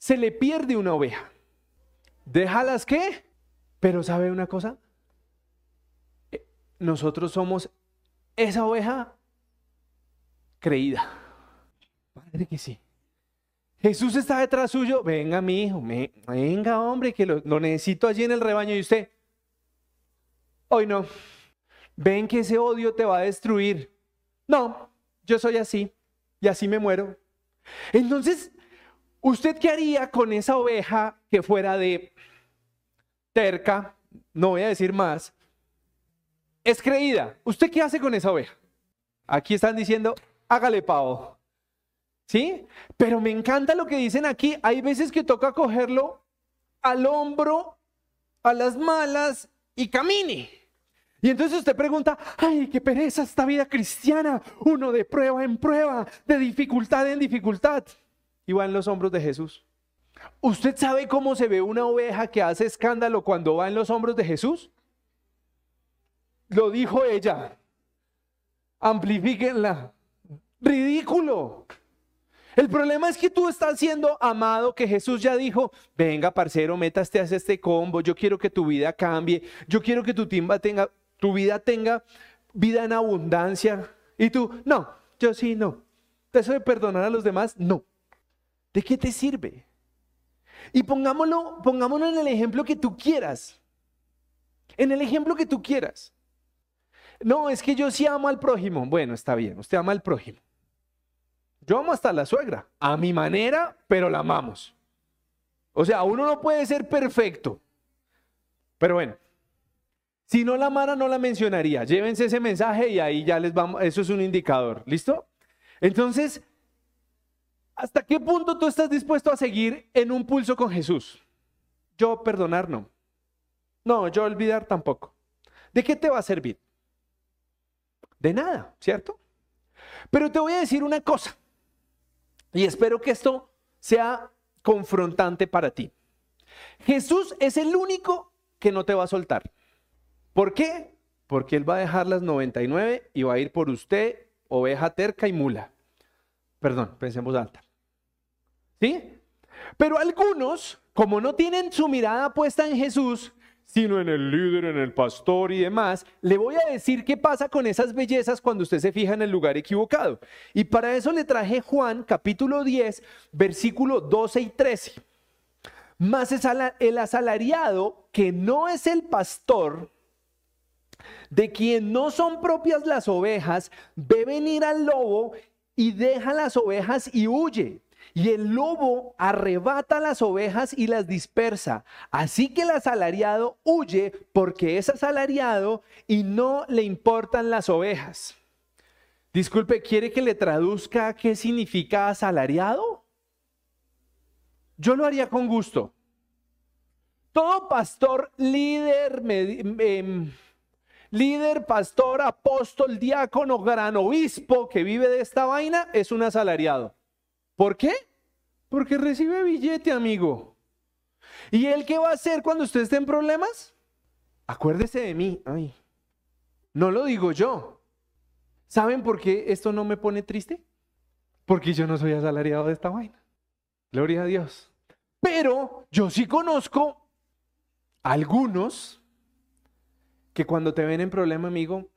se le pierde una oveja? ¿Déjalas qué? Pero ¿sabe una cosa? Eh, nosotros somos esa oveja creída. Padre que sí. Jesús está detrás suyo. Venga, mi hijo. venga, hombre, que lo necesito allí en el rebaño. Y usted, Hoy no. Ven que ese odio te va a destruir. No, yo soy así y así me muero. Entonces, ¿usted qué haría con esa oveja que fuera de terca? No voy a decir más. Es creída. ¿Usted qué hace con esa oveja? Aquí están diciendo, hágale pavo. ¿Sí? Pero me encanta lo que dicen aquí. Hay veces que toca cogerlo al hombro a las malas y camine. Y entonces usted pregunta, ay, qué pereza esta vida cristiana, uno de prueba en prueba, de dificultad en dificultad. Y va en los hombros de Jesús. ¿Usted sabe cómo se ve una oveja que hace escándalo cuando va en los hombros de Jesús? Lo dijo ella. Amplifíquenla. Ridículo. El problema es que tú estás siendo amado, que Jesús ya dijo, venga, parcero, métaste a este combo, yo quiero que tu vida cambie, yo quiero que tu timba tenga, tu vida tenga vida en abundancia. Y tú, no, yo sí, no. ¿Eso de perdonar a los demás? No. ¿De qué te sirve? Y pongámoslo, pongámoslo en el ejemplo que tú quieras. En el ejemplo que tú quieras. No, es que yo sí amo al prójimo. Bueno, está bien, usted ama al prójimo. Yo amo hasta la suegra, a mi manera, pero la amamos. O sea, uno no puede ser perfecto. Pero bueno, si no la amara, no la mencionaría. Llévense ese mensaje y ahí ya les vamos, eso es un indicador. ¿Listo? Entonces, ¿hasta qué punto tú estás dispuesto a seguir en un pulso con Jesús? Yo perdonar no. No, yo olvidar tampoco. ¿De qué te va a servir? De nada, ¿cierto? Pero te voy a decir una cosa. Y espero que esto sea confrontante para ti. Jesús es el único que no te va a soltar. ¿Por qué? Porque Él va a dejar las 99 y va a ir por usted, oveja terca y mula. Perdón, pensemos alta. ¿Sí? Pero algunos, como no tienen su mirada puesta en Jesús, sino en el líder, en el pastor y demás, le voy a decir qué pasa con esas bellezas cuando usted se fija en el lugar equivocado. Y para eso le traje Juan capítulo 10, versículo 12 y 13. Más el asalariado, que no es el pastor, de quien no son propias las ovejas, ve venir al lobo y deja las ovejas y huye. Y el lobo arrebata las ovejas y las dispersa. Así que el asalariado huye porque es asalariado y no le importan las ovejas. Disculpe, ¿quiere que le traduzca qué significa asalariado? Yo lo haría con gusto. Todo pastor, líder, em, líder, pastor, apóstol, diácono, gran obispo que vive de esta vaina es un asalariado. ¿Por qué? Porque recibe billete, amigo. ¿Y él qué va a hacer cuando usted esté en problemas? Acuérdese de mí. Ay, no lo digo yo. ¿Saben por qué esto no me pone triste? Porque yo no soy asalariado de esta vaina. Gloria a Dios. Pero yo sí conozco algunos que cuando te ven en problema, amigo,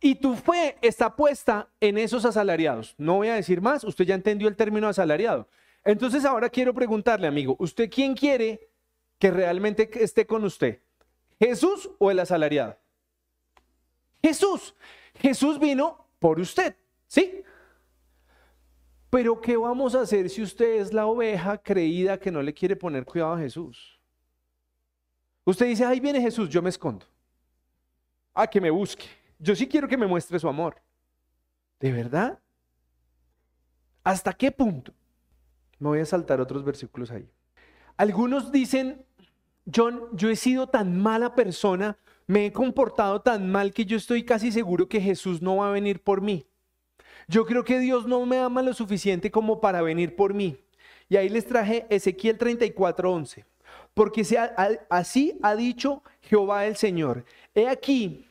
y tu fe está puesta en esos asalariados. No voy a decir más, usted ya entendió el término asalariado. Entonces ahora quiero preguntarle, amigo, ¿usted quién quiere que realmente esté con usted? ¿Jesús o el asalariado? Jesús. Jesús vino por usted, ¿sí? Pero ¿qué vamos a hacer si usted es la oveja creída que no le quiere poner cuidado a Jesús? Usted dice, ahí viene Jesús, yo me escondo a que me busque. Yo sí quiero que me muestre su amor. ¿De verdad? ¿Hasta qué punto? Me voy a saltar otros versículos ahí. Algunos dicen, John, yo he sido tan mala persona, me he comportado tan mal que yo estoy casi seguro que Jesús no va a venir por mí. Yo creo que Dios no me ama lo suficiente como para venir por mí. Y ahí les traje Ezequiel 34:11. Porque así ha dicho Jehová el Señor. He aquí,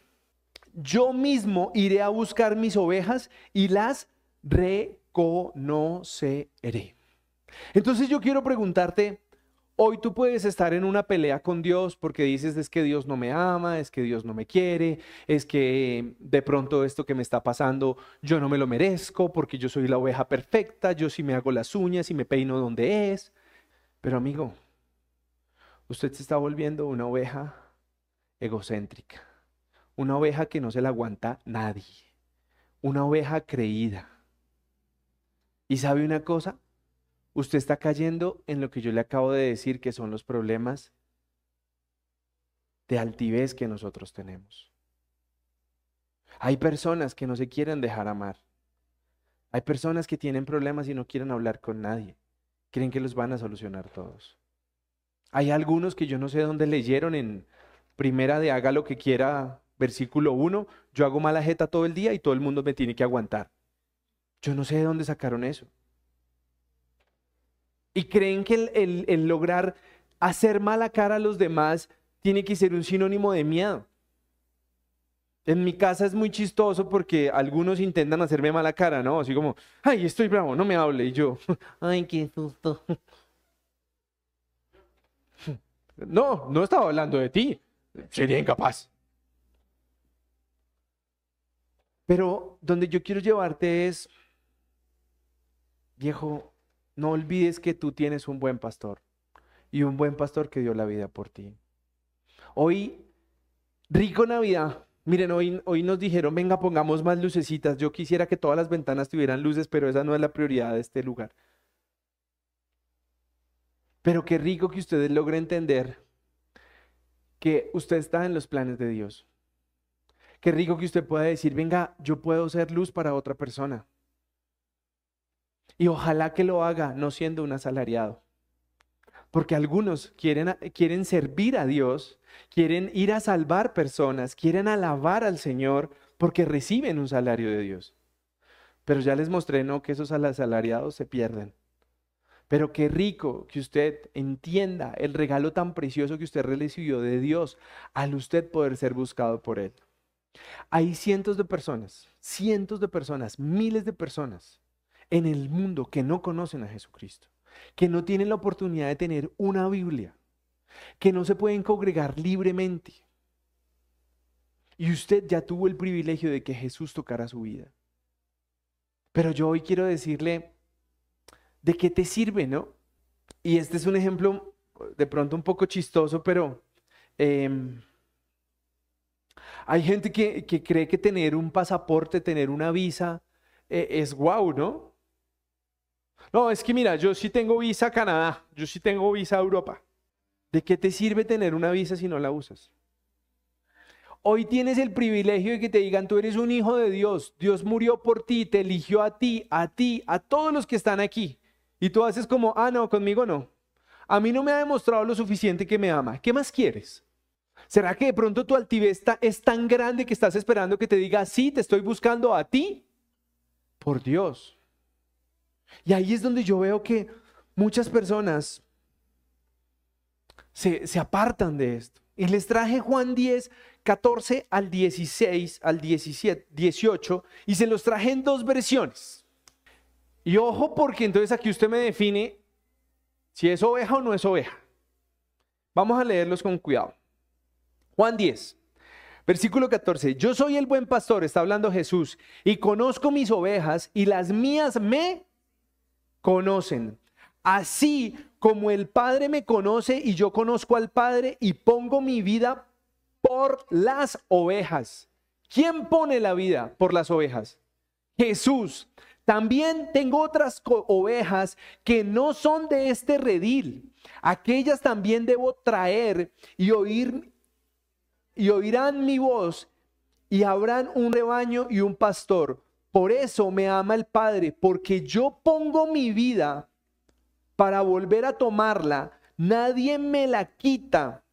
yo mismo iré a buscar mis ovejas y las reconoceré. Entonces yo quiero preguntarte, hoy tú puedes estar en una pelea con Dios porque dices es que Dios no me ama, es que Dios no me quiere, es que de pronto esto que me está pasando yo no me lo merezco porque yo soy la oveja perfecta, yo sí me hago las uñas y me peino donde es. Pero amigo, usted se está volviendo una oveja egocéntrica una oveja que no se la aguanta nadie. Una oveja creída. ¿Y sabe una cosa? Usted está cayendo en lo que yo le acabo de decir que son los problemas de altivez que nosotros tenemos. Hay personas que no se quieren dejar amar. Hay personas que tienen problemas y no quieren hablar con nadie. Creen que los van a solucionar todos. Hay algunos que yo no sé dónde leyeron en primera de haga lo que quiera, versículo 1, yo hago mala jeta todo el día y todo el mundo me tiene que aguantar. Yo no sé de dónde sacaron eso. Y creen que el, lograr hacer mala cara a los demás tiene que ser un sinónimo de miedo. En mi casa es muy chistoso porque algunos intentan hacerme mala cara, ¿no? Así como, ay, estoy bravo, no me hable. Y yo, ay, qué susto. No, no estaba hablando de ti. Sería incapaz. Pero donde yo quiero llevarte es, viejo, no olvides que tú tienes un buen pastor y un buen pastor que dio la vida por ti. Hoy, rico Navidad. Miren, hoy, hoy nos dijeron, venga, pongamos más lucecitas. Yo quisiera que todas las ventanas tuvieran luces, pero esa no es la prioridad de este lugar. Pero qué rico que ustedes logren entender que usted está en los planes de Dios. Qué rico que usted pueda decir, venga, yo puedo ser luz para otra persona. Y ojalá que lo haga no siendo un asalariado. Porque algunos quieren, quieren servir a Dios quieren ir a salvar personas, quieren alabar al Señor porque reciben un salario de Dios. Pero ya les mostré, ¿no? Que esos asalariados se pierden. Pero qué rico que usted entienda el regalo tan precioso que usted recibió de Dios al usted poder ser buscado por Él. Hay cientos de personas, cientos de personas, miles de personas en el mundo que no conocen a Jesucristo, que no tienen la oportunidad de tener una Biblia, que no se pueden congregar libremente. Y usted ya tuvo el privilegio de que Jesús tocara su vida. Pero yo hoy quiero decirle, ¿de qué te sirve, no? Y este es un ejemplo de pronto un poco chistoso, pero em, hay gente que, cree que tener un pasaporte, tener una visa, eh, es guau, ¿no? No, es que mira, yo sí tengo visa a Canadá, yo sí tengo visa a Europa. ¿De qué te sirve tener una visa si no la usas? Hoy tienes el privilegio de que te digan, tú eres un hijo de Dios, Dios murió por ti, te eligió a ti, a ti, a todos los que están aquí. Y tú haces como, ah, no, conmigo no. A mí no me ha demostrado lo suficiente que me ama. ¿Qué más quieres? ¿Será que de pronto tu altivez es tan grande que estás esperando que te diga, sí, te estoy buscando a ti? Por Dios. Y ahí es donde yo veo que muchas personas se, apartan de esto. Y les traje Juan 10, 14 al 16, al 17, 18, y se los traje en dos versiones. Y ojo porque entonces aquí usted me define si es oveja o no es oveja. Vamos a leerlos con cuidado. Juan 10, versículo 14. Yo soy el buen pastor, está hablando Jesús, y conozco mis ovejas y las mías me conocen. Así como el Padre me conoce y yo conozco al Padre y pongo mi vida por las ovejas. ¿Quién pone la vida por las ovejas? Jesús. También tengo otras ovejas que no son de este redil. Aquellas también debo traer y oír y oirán mi voz y habrán un rebaño y un pastor. Por eso me ama el Padre, porque yo pongo mi vida para volver a tomarla, nadie me la quita,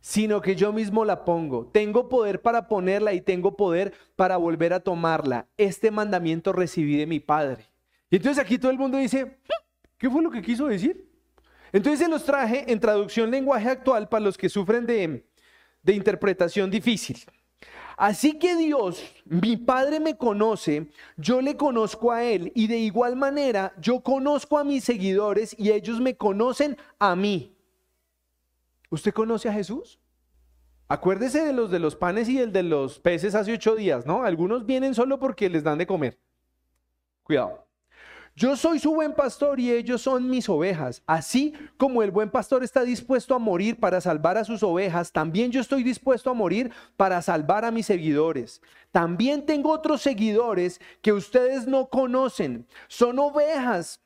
sino que yo mismo la pongo. Tengo poder para ponerla y tengo poder para volver a tomarla. Este mandamiento recibí de mi Padre. Y entonces aquí todo el mundo dice, hmm, ¿qué fue lo que quiso decir? Entonces se los traje en traducción lenguaje actual para los que sufren de, de interpretación difícil. Así que Dios, mi Padre me conoce, yo le conozco a Él y de igual manera yo conozco a mis seguidores y ellos me conocen a mí. ¿Usted conoce a Jesús? Acuérdese de los de los panes y el de los peces hace ocho días, ¿no? Algunos vienen solo porque les dan de comer. Cuidado. Yo soy su buen pastor y ellos son mis ovejas. Así como el buen pastor está dispuesto a morir para salvar a sus ovejas, también yo estoy dispuesto a morir para salvar a mis seguidores. También tengo otros seguidores que ustedes no conocen. Son ovejas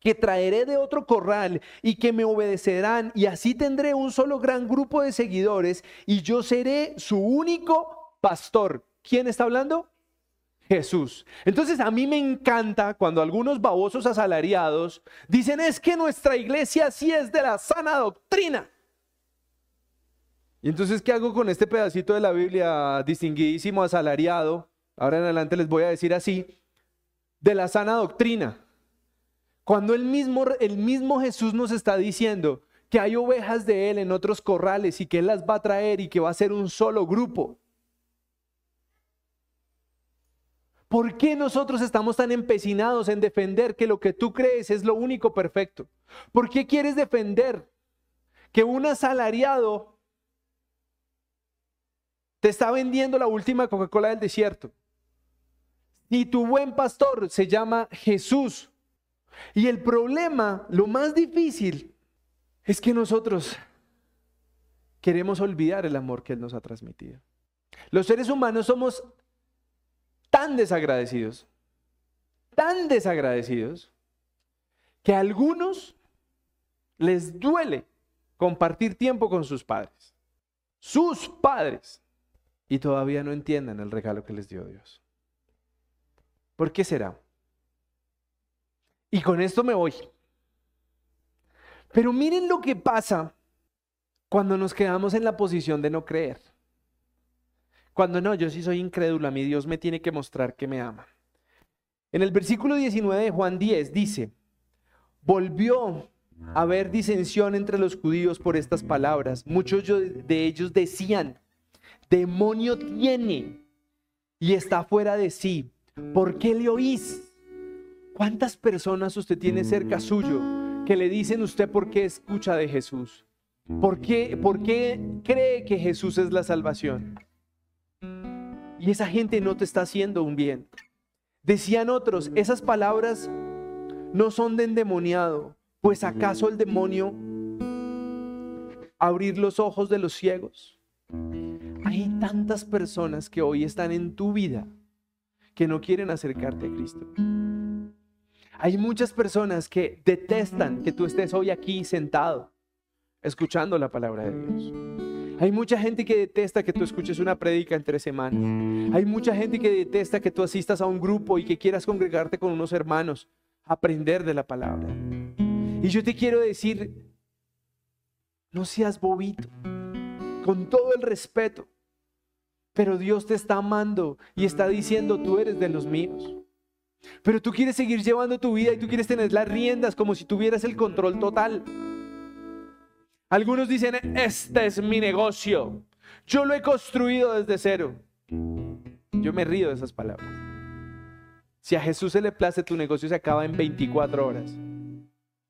que traeré de otro corral y que me obedecerán y así tendré un solo gran grupo de seguidores y yo seré su único pastor. ¿Quién está hablando? Jesús. Entonces a mí me encanta cuando algunos babosos asalariados dicen es que nuestra iglesia sí es de la sana doctrina. Y entonces, ¿qué hago con este pedacito de la Biblia distinguidísimo asalariado? Ahora en adelante les voy a decir así, de la sana doctrina. Cuando el mismo, el mismo Jesús nos está diciendo que hay ovejas de Él en otros corrales y que Él las va a traer y que va a ser un solo grupo. ¿Por qué nosotros estamos tan empecinados en defender que lo que tú crees es lo único perfecto? ¿Por qué quieres defender que un asalariado te está vendiendo la última Coca-Cola del desierto? Y tu buen pastor se llama Jesús. Y el problema, lo más difícil, es que nosotros queremos olvidar el amor que Él nos ha transmitido. Los seres humanos somos tan desagradecidos, tan desagradecidos, que a algunos les duele compartir tiempo con sus padres, sus padres, y todavía no entienden el regalo que les dio Dios. ¿Por qué será? Y con esto me voy. Pero miren lo que pasa cuando nos quedamos en la posición de no creer. Cuando no, yo sí soy incrédulo, a mí Dios me tiene que mostrar que me ama. En el versículo 19 de Juan 10 dice, volvió a haber disensión entre los judíos por estas palabras. Muchos de ellos decían, demonio tiene y está fuera de sí. ¿Por qué le oís? ¿Cuántas personas usted tiene cerca suyo que le dicen usted por qué escucha de Jesús? ¿Por qué, ¿Por qué cree que Jesús es la salvación? Y esa gente no te está haciendo un bien. Decían otros, esas palabras no son de endemoniado, pues acaso el demonio abrir los ojos de los ciegos. Hay tantas personas que hoy están en tu vida que no quieren acercarte a Cristo. Hay muchas personas que detestan que tú estés hoy aquí sentado, escuchando la palabra de Dios. Hay mucha gente que detesta que tú escuches una prédica entre semanas. Hay mucha gente que detesta que tú asistas a un grupo y que quieras congregarte con unos hermanos, aprender de la palabra. Y yo te quiero decir, no seas bobito, con todo el respeto. Pero Dios te está amando y está diciendo, tú eres de los míos. Pero tú quieres seguir llevando tu vida y tú quieres tener las riendas como si tuvieras el control total. Algunos dicen, este es mi negocio. Yo lo he construido desde cero. Yo me río de esas palabras. Si a Jesús se le place, tu negocio se acaba en 24 horas.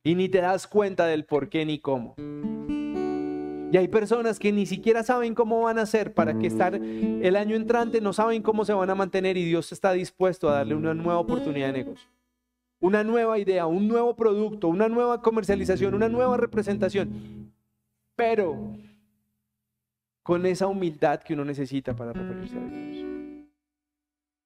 Y ni te das cuenta del por qué ni cómo. Y hay personas que ni siquiera saben cómo van a hacer para que estar el año entrante, no saben cómo se van a mantener y Dios está dispuesto a darle una nueva oportunidad de negocio. Una nueva idea, un nuevo producto, una nueva comercialización, una nueva representación. Pero con esa humildad que uno necesita para referirse a Dios.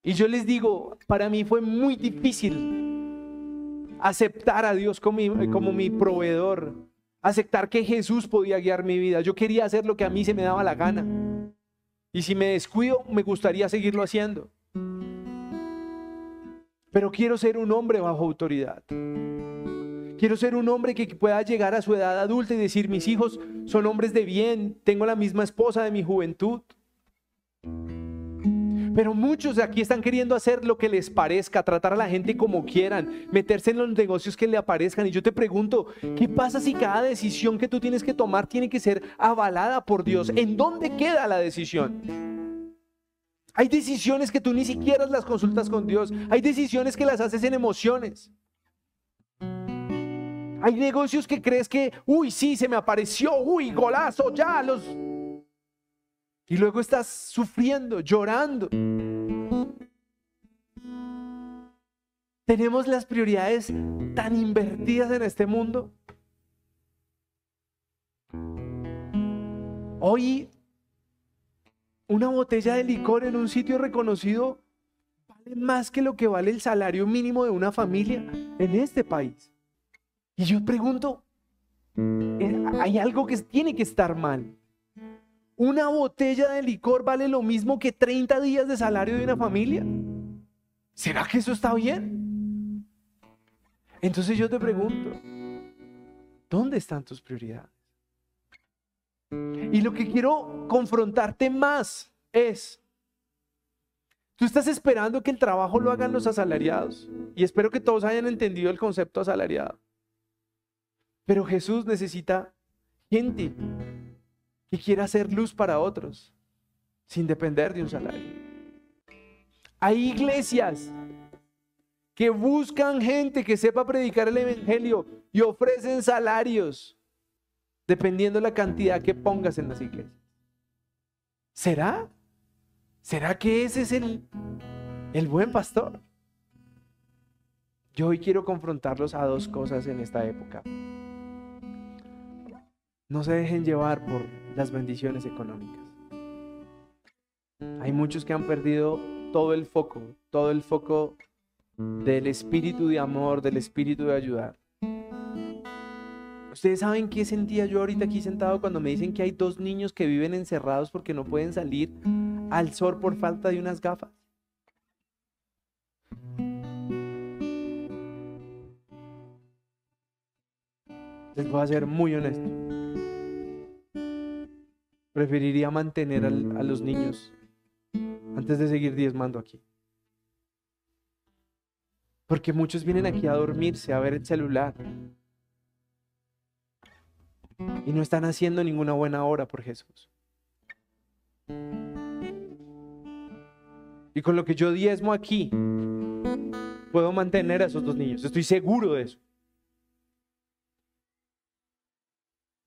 Y yo les digo, para mí fue muy difícil aceptar a Dios como mi, como mi proveedor aceptar que Jesús podía guiar mi vida. Yo quería hacer lo que a mí se me daba la gana. Y si me descuido, me gustaría seguirlo haciendo. Pero quiero ser un hombre bajo autoridad. Quiero ser un hombre que pueda llegar a su edad adulta y decir, mis hijos son hombres de bien, tengo la misma esposa de mi juventud. Pero muchos de aquí están queriendo hacer lo que les parezca, tratar a la gente como quieran, meterse en los negocios que le aparezcan. Y yo te pregunto, ¿qué pasa si cada decisión que tú tienes que tomar tiene que ser avalada por Dios? ¿En dónde queda la decisión? Hay decisiones que tú ni siquiera las consultas con Dios. Hay decisiones que las haces en emociones. Hay negocios que crees que, uy, sí, se me apareció, uy, golazo, ya los y luego estás sufriendo, llorando. Tenemos las prioridades tan invertidas en este mundo. Hoy una botella de licor en un sitio reconocido vale más que lo que vale el salario mínimo de una familia en este país. Y yo pregunto, eh, hay algo que tiene que estar mal. Una botella de licor vale lo mismo que 30 días de salario de una familia. ¿Será que eso está bien? Entonces yo te pregunto, ¿dónde están tus prioridades? Y lo que quiero confrontarte más es, tú estás esperando que el trabajo lo hagan los asalariados. Y espero que todos hayan entendido el concepto asalariado. Pero Jesús necesita gente que quiera hacer luz para otros sin depender de un salario. Hay iglesias que buscan gente que sepa predicar el evangelio y ofrecen salarios dependiendo la cantidad que pongas en las iglesias. ¿Será? ¿Será que ese es el, el buen pastor? Yo hoy quiero confrontarlos a dos cosas en esta época. No se dejen llevar por las bendiciones económicas. Hay muchos que han perdido todo el foco, todo el foco del espíritu de amor, del espíritu de ayudar. Ustedes saben qué sentía yo ahorita aquí sentado cuando me dicen que hay dos niños que viven encerrados porque no pueden salir al sol por falta de unas gafas. Les voy a ser muy honesto. Preferiría mantener a los niños antes de seguir diezmando aquí. Porque muchos vienen aquí a dormirse, a ver el celular, y no están haciendo ninguna buena obra por Jesús. Y con lo que yo diezmo aquí, puedo mantener a esos dos niños. Estoy seguro de eso.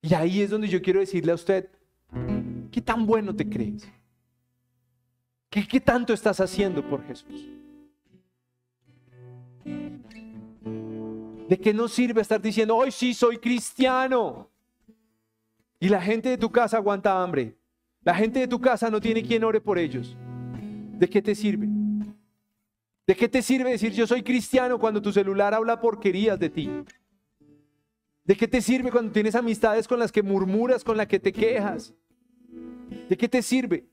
Y ahí es donde yo quiero decirle a usted, ¿qué tan bueno te crees? ¿Qué, qué tanto estás haciendo por Jesús? ¿De qué nos sirve estar diciendo, hoy sí soy cristiano? Y la gente de tu casa aguanta hambre. La gente de tu casa no tiene quien ore por ellos. ¿De qué te sirve? ¿De qué te sirve decir yo soy cristiano cuando tu celular habla porquerías de ti? ¿De qué te sirve cuando tienes amistades con las que murmuras, con las que te quejas? ¿De qué te sirve?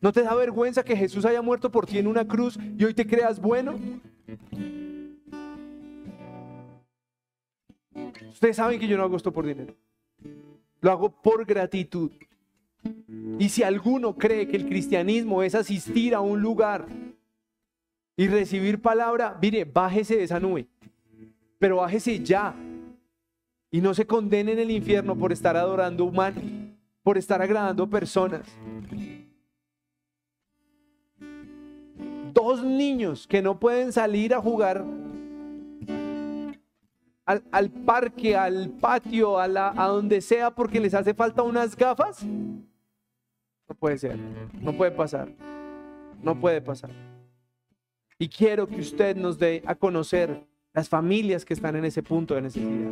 ¿No te da vergüenza que Jesús haya muerto por ti en una cruz y hoy te creas bueno? Ustedes saben que yo no hago esto por dinero. Lo hago por gratitud. Y si alguno cree que el cristianismo es asistir a un lugar y recibir palabra, mire, bájese de esa nube. Pero bájese ya. Y no se condene en el infierno por estar adorando humanos, por estar agradando personas. Dos niños que no pueden salir a jugar al, parque, al patio, a, la, a donde sea porque les hace falta unas gafas? No puede ser, no puede pasar, no puede pasar. Y quiero que usted nos dé a conocer las familias que están en ese punto de necesidad.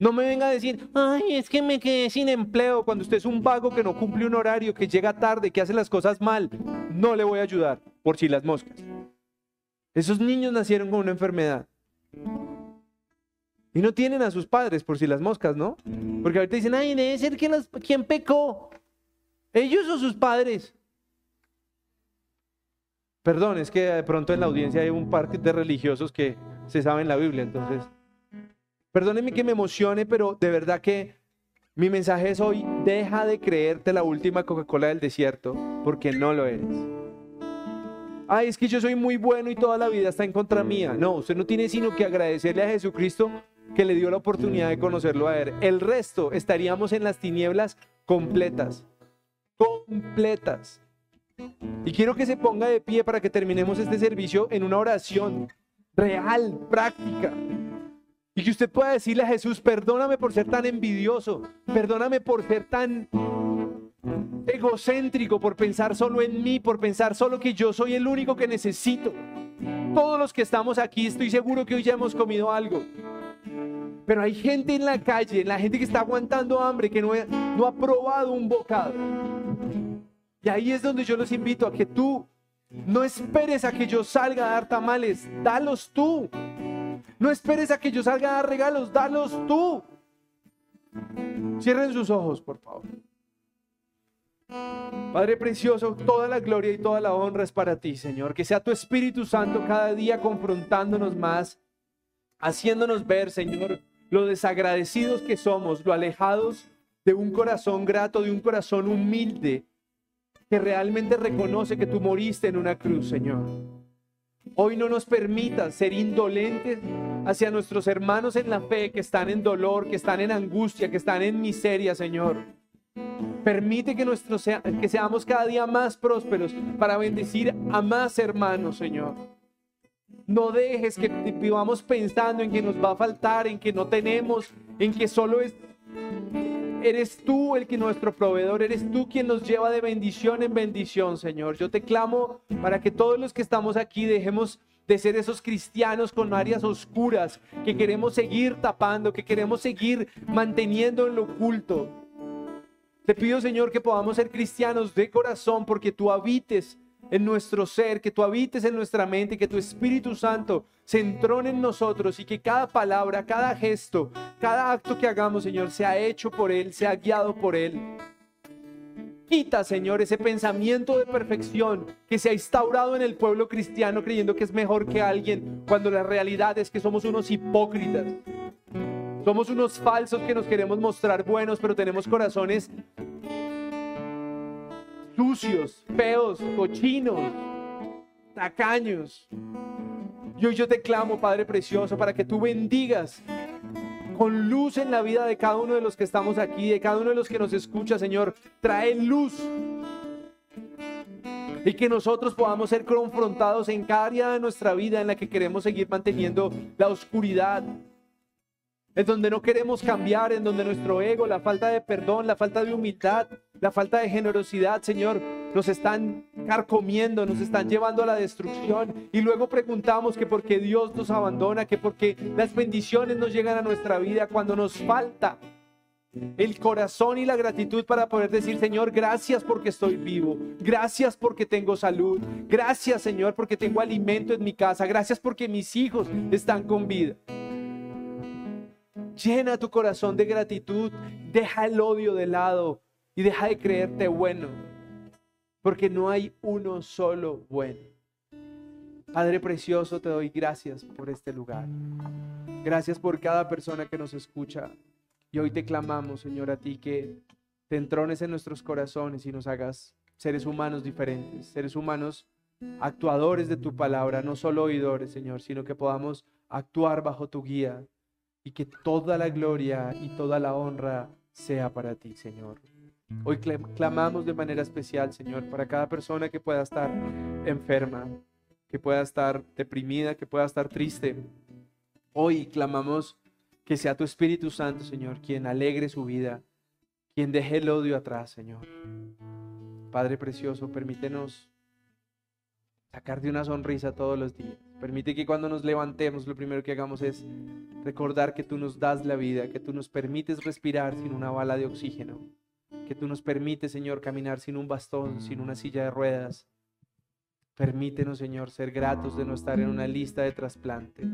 No me venga a decir, ay, es que me quedé sin empleo cuando usted es un vago que no cumple un horario, que llega tarde, que hace las cosas mal. No le voy a ayudar, por si las moscas. Esos niños nacieron con una enfermedad. Y no tienen a sus padres por si las moscas, ¿no? Porque ahorita dicen, ay, debe ser quien, quien pecó. ¿Ellos o sus padres? Perdón, es que de pronto en la audiencia hay un par de religiosos que se saben la Biblia, entonces. Perdónenme que me emocione, pero de verdad que mi mensaje es hoy, deja de creerte la última Coca-Cola del desierto, porque no lo eres ay, es que yo soy muy bueno y toda la vida está en contra mía. No, usted no tiene sino que agradecerle a Jesucristo que le dio la oportunidad de conocerlo a él. El resto estaríamos en las tinieblas completas, completas. Y quiero que se ponga de pie para que terminemos este servicio en una oración real, práctica. Y que usted pueda decirle a Jesús, perdóname por ser tan envidioso, perdóname por ser tan egocéntrico por pensar solo en mí, por pensar solo que yo soy el único que necesito. Todos los que estamos aquí, estoy seguro que hoy ya hemos comido algo. Pero hay gente en la calle, la gente que está aguantando hambre, que no, no ha probado un bocado. Y ahí es donde yo los invito a que tú no esperes a que yo salga a dar tamales, dalos tú. No esperes a que yo salga a dar regalos, dalos tú. Cierren sus ojos, por favor. Padre precioso, toda la gloria y toda la honra es para ti, Señor. Que sea tu Espíritu Santo cada día confrontándonos más, haciéndonos ver, Señor, lo desagradecidos que somos, lo alejados de un corazón grato, de un corazón humilde, que realmente reconoce que tú moriste en una cruz, Señor. Hoy no nos permitas ser indolentes hacia nuestros hermanos en la fe que están en dolor, que están en angustia, que están en miseria, Señor. Permite que, que seamos cada día más prósperos para bendecir a más hermanos, Señor. No dejes que vivamos pensando en que nos va a faltar, en que no tenemos, en que solo es Eres tú el que nuestro proveedor, eres tú quien nos lleva de bendición en bendición, Señor. Yo te clamo para que todos los que estamos aquí dejemos de ser esos cristianos con áreas oscuras que queremos seguir tapando, que queremos seguir manteniendo en lo oculto. Te pido, Señor, que podamos ser cristianos de corazón porque tú habites en nuestro ser, que tú habites en nuestra mente, que tu Espíritu Santo se entrone en nosotros y que cada palabra, cada gesto, cada acto que hagamos, Señor, sea hecho por Él, sea guiado por Él. Quita, Señor, ese pensamiento de perfección que se ha instaurado en el pueblo cristiano creyendo que es mejor que alguien, cuando la realidad es que somos unos hipócritas. Somos unos falsos que nos queremos mostrar buenos, pero tenemos corazones sucios, feos, cochinos, tacaños. Yo, yo te clamo, Padre Precioso, para que tú bendigas con luz en la vida de cada uno de los que estamos aquí, de cada uno de los que nos escucha, Señor. Trae luz. Y que nosotros podamos ser confrontados en cada área de nuestra vida en la que queremos seguir manteniendo la oscuridad, en donde no queremos cambiar, en donde nuestro ego, la falta de perdón, la falta de humildad, la falta de generosidad, Señor, nos están carcomiendo, nos están llevando a la destrucción. Y luego preguntamos que por qué Dios nos abandona, que por qué las bendiciones nos llegan a nuestra vida cuando nos falta el corazón y la gratitud para poder decir, Señor, gracias porque estoy vivo, gracias porque tengo salud, gracias, Señor, porque tengo alimento en mi casa, gracias porque mis hijos están con vida. Llena tu corazón de gratitud, deja el odio de lado y deja de creerte bueno, porque no hay uno solo bueno. Padre precioso, te doy gracias por este lugar. Gracias por cada persona que nos escucha. Y hoy te clamamos, Señor, a ti que te entrones en nuestros corazones y nos hagas seres humanos diferentes, seres humanos actuadores de tu palabra, no solo oidores, Señor, sino que podamos actuar bajo tu guía y que toda la gloria y toda la honra sea para ti, Señor. Hoy clamamos de manera especial, Señor, para cada persona que pueda estar enferma, que pueda estar deprimida, que pueda estar triste. Hoy clamamos que sea tu Espíritu Santo, Señor, quien alegre su vida, quien deje el odio atrás, Señor. Padre precioso, permítenos sacar de una sonrisa todos los días. Permite que cuando nos levantemos lo primero que hagamos es recordar que tú nos das la vida, que tú nos permites respirar sin una bala de oxígeno, que tú nos permites, Señor, caminar sin un bastón, sin una silla de ruedas. Permítenos, Señor, ser gratos de no estar en una lista de trasplante.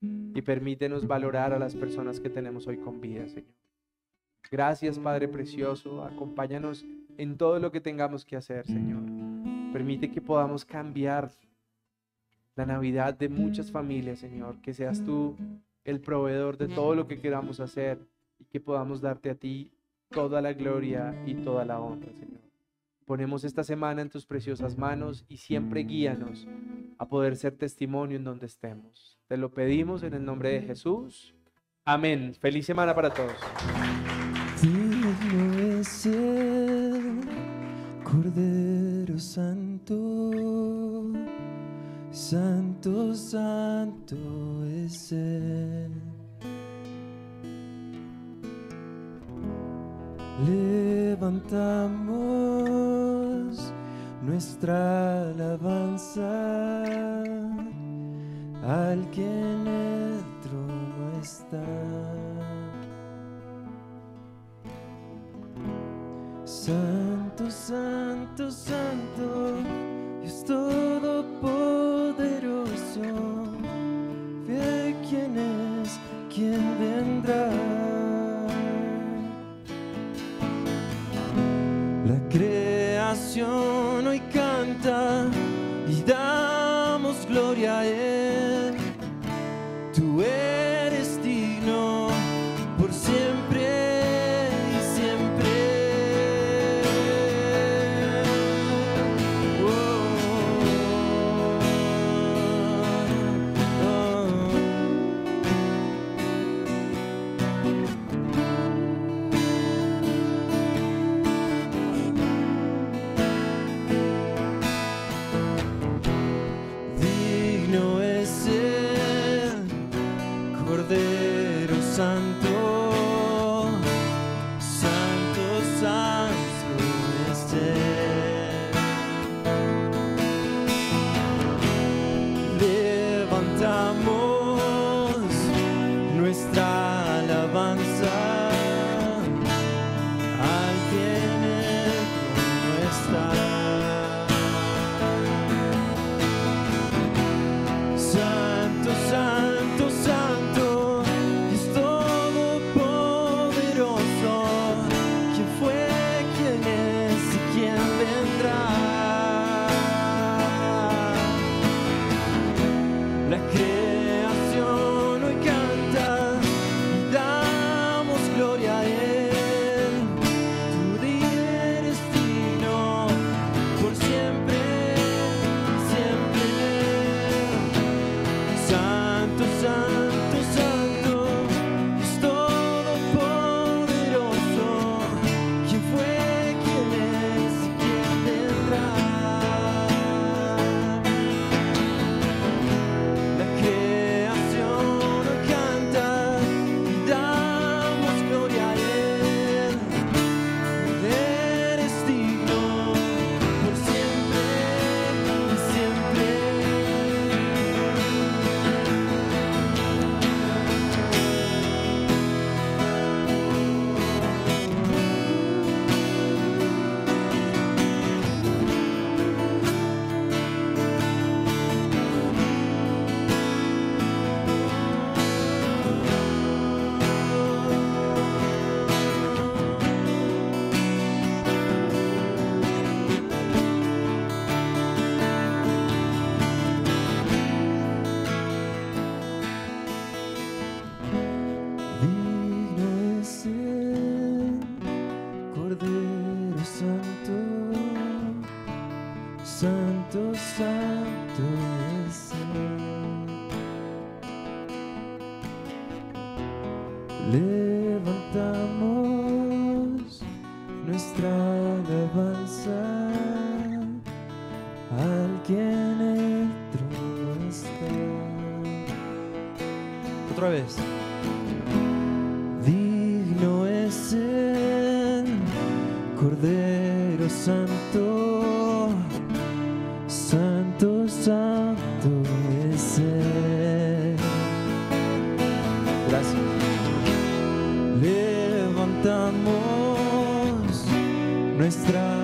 Y permítenos valorar a las personas que tenemos hoy con vida, Señor. Gracias, Padre Precioso. Acompáñanos en todo lo que tengamos que hacer, Señor. Permite que podamos cambiar la Navidad de muchas familias, Señor. Que seas tú el proveedor de todo lo que queramos hacer y que podamos darte a ti toda la gloria y toda la honra, Señor. Ponemos esta semana en tus preciosas manos y siempre guíanos a poder ser testimonio en donde estemos. Te lo pedimos en el nombre de Jesús. Amén. Feliz semana para todos. Cordero Santo Santo, santo es Él. Levantamos nuestra alabanza al que en el trono está. Santo, santo, santo, Dios Todopoderoso ve quién es, quién vendrá. La levantamos Levantamos nuestra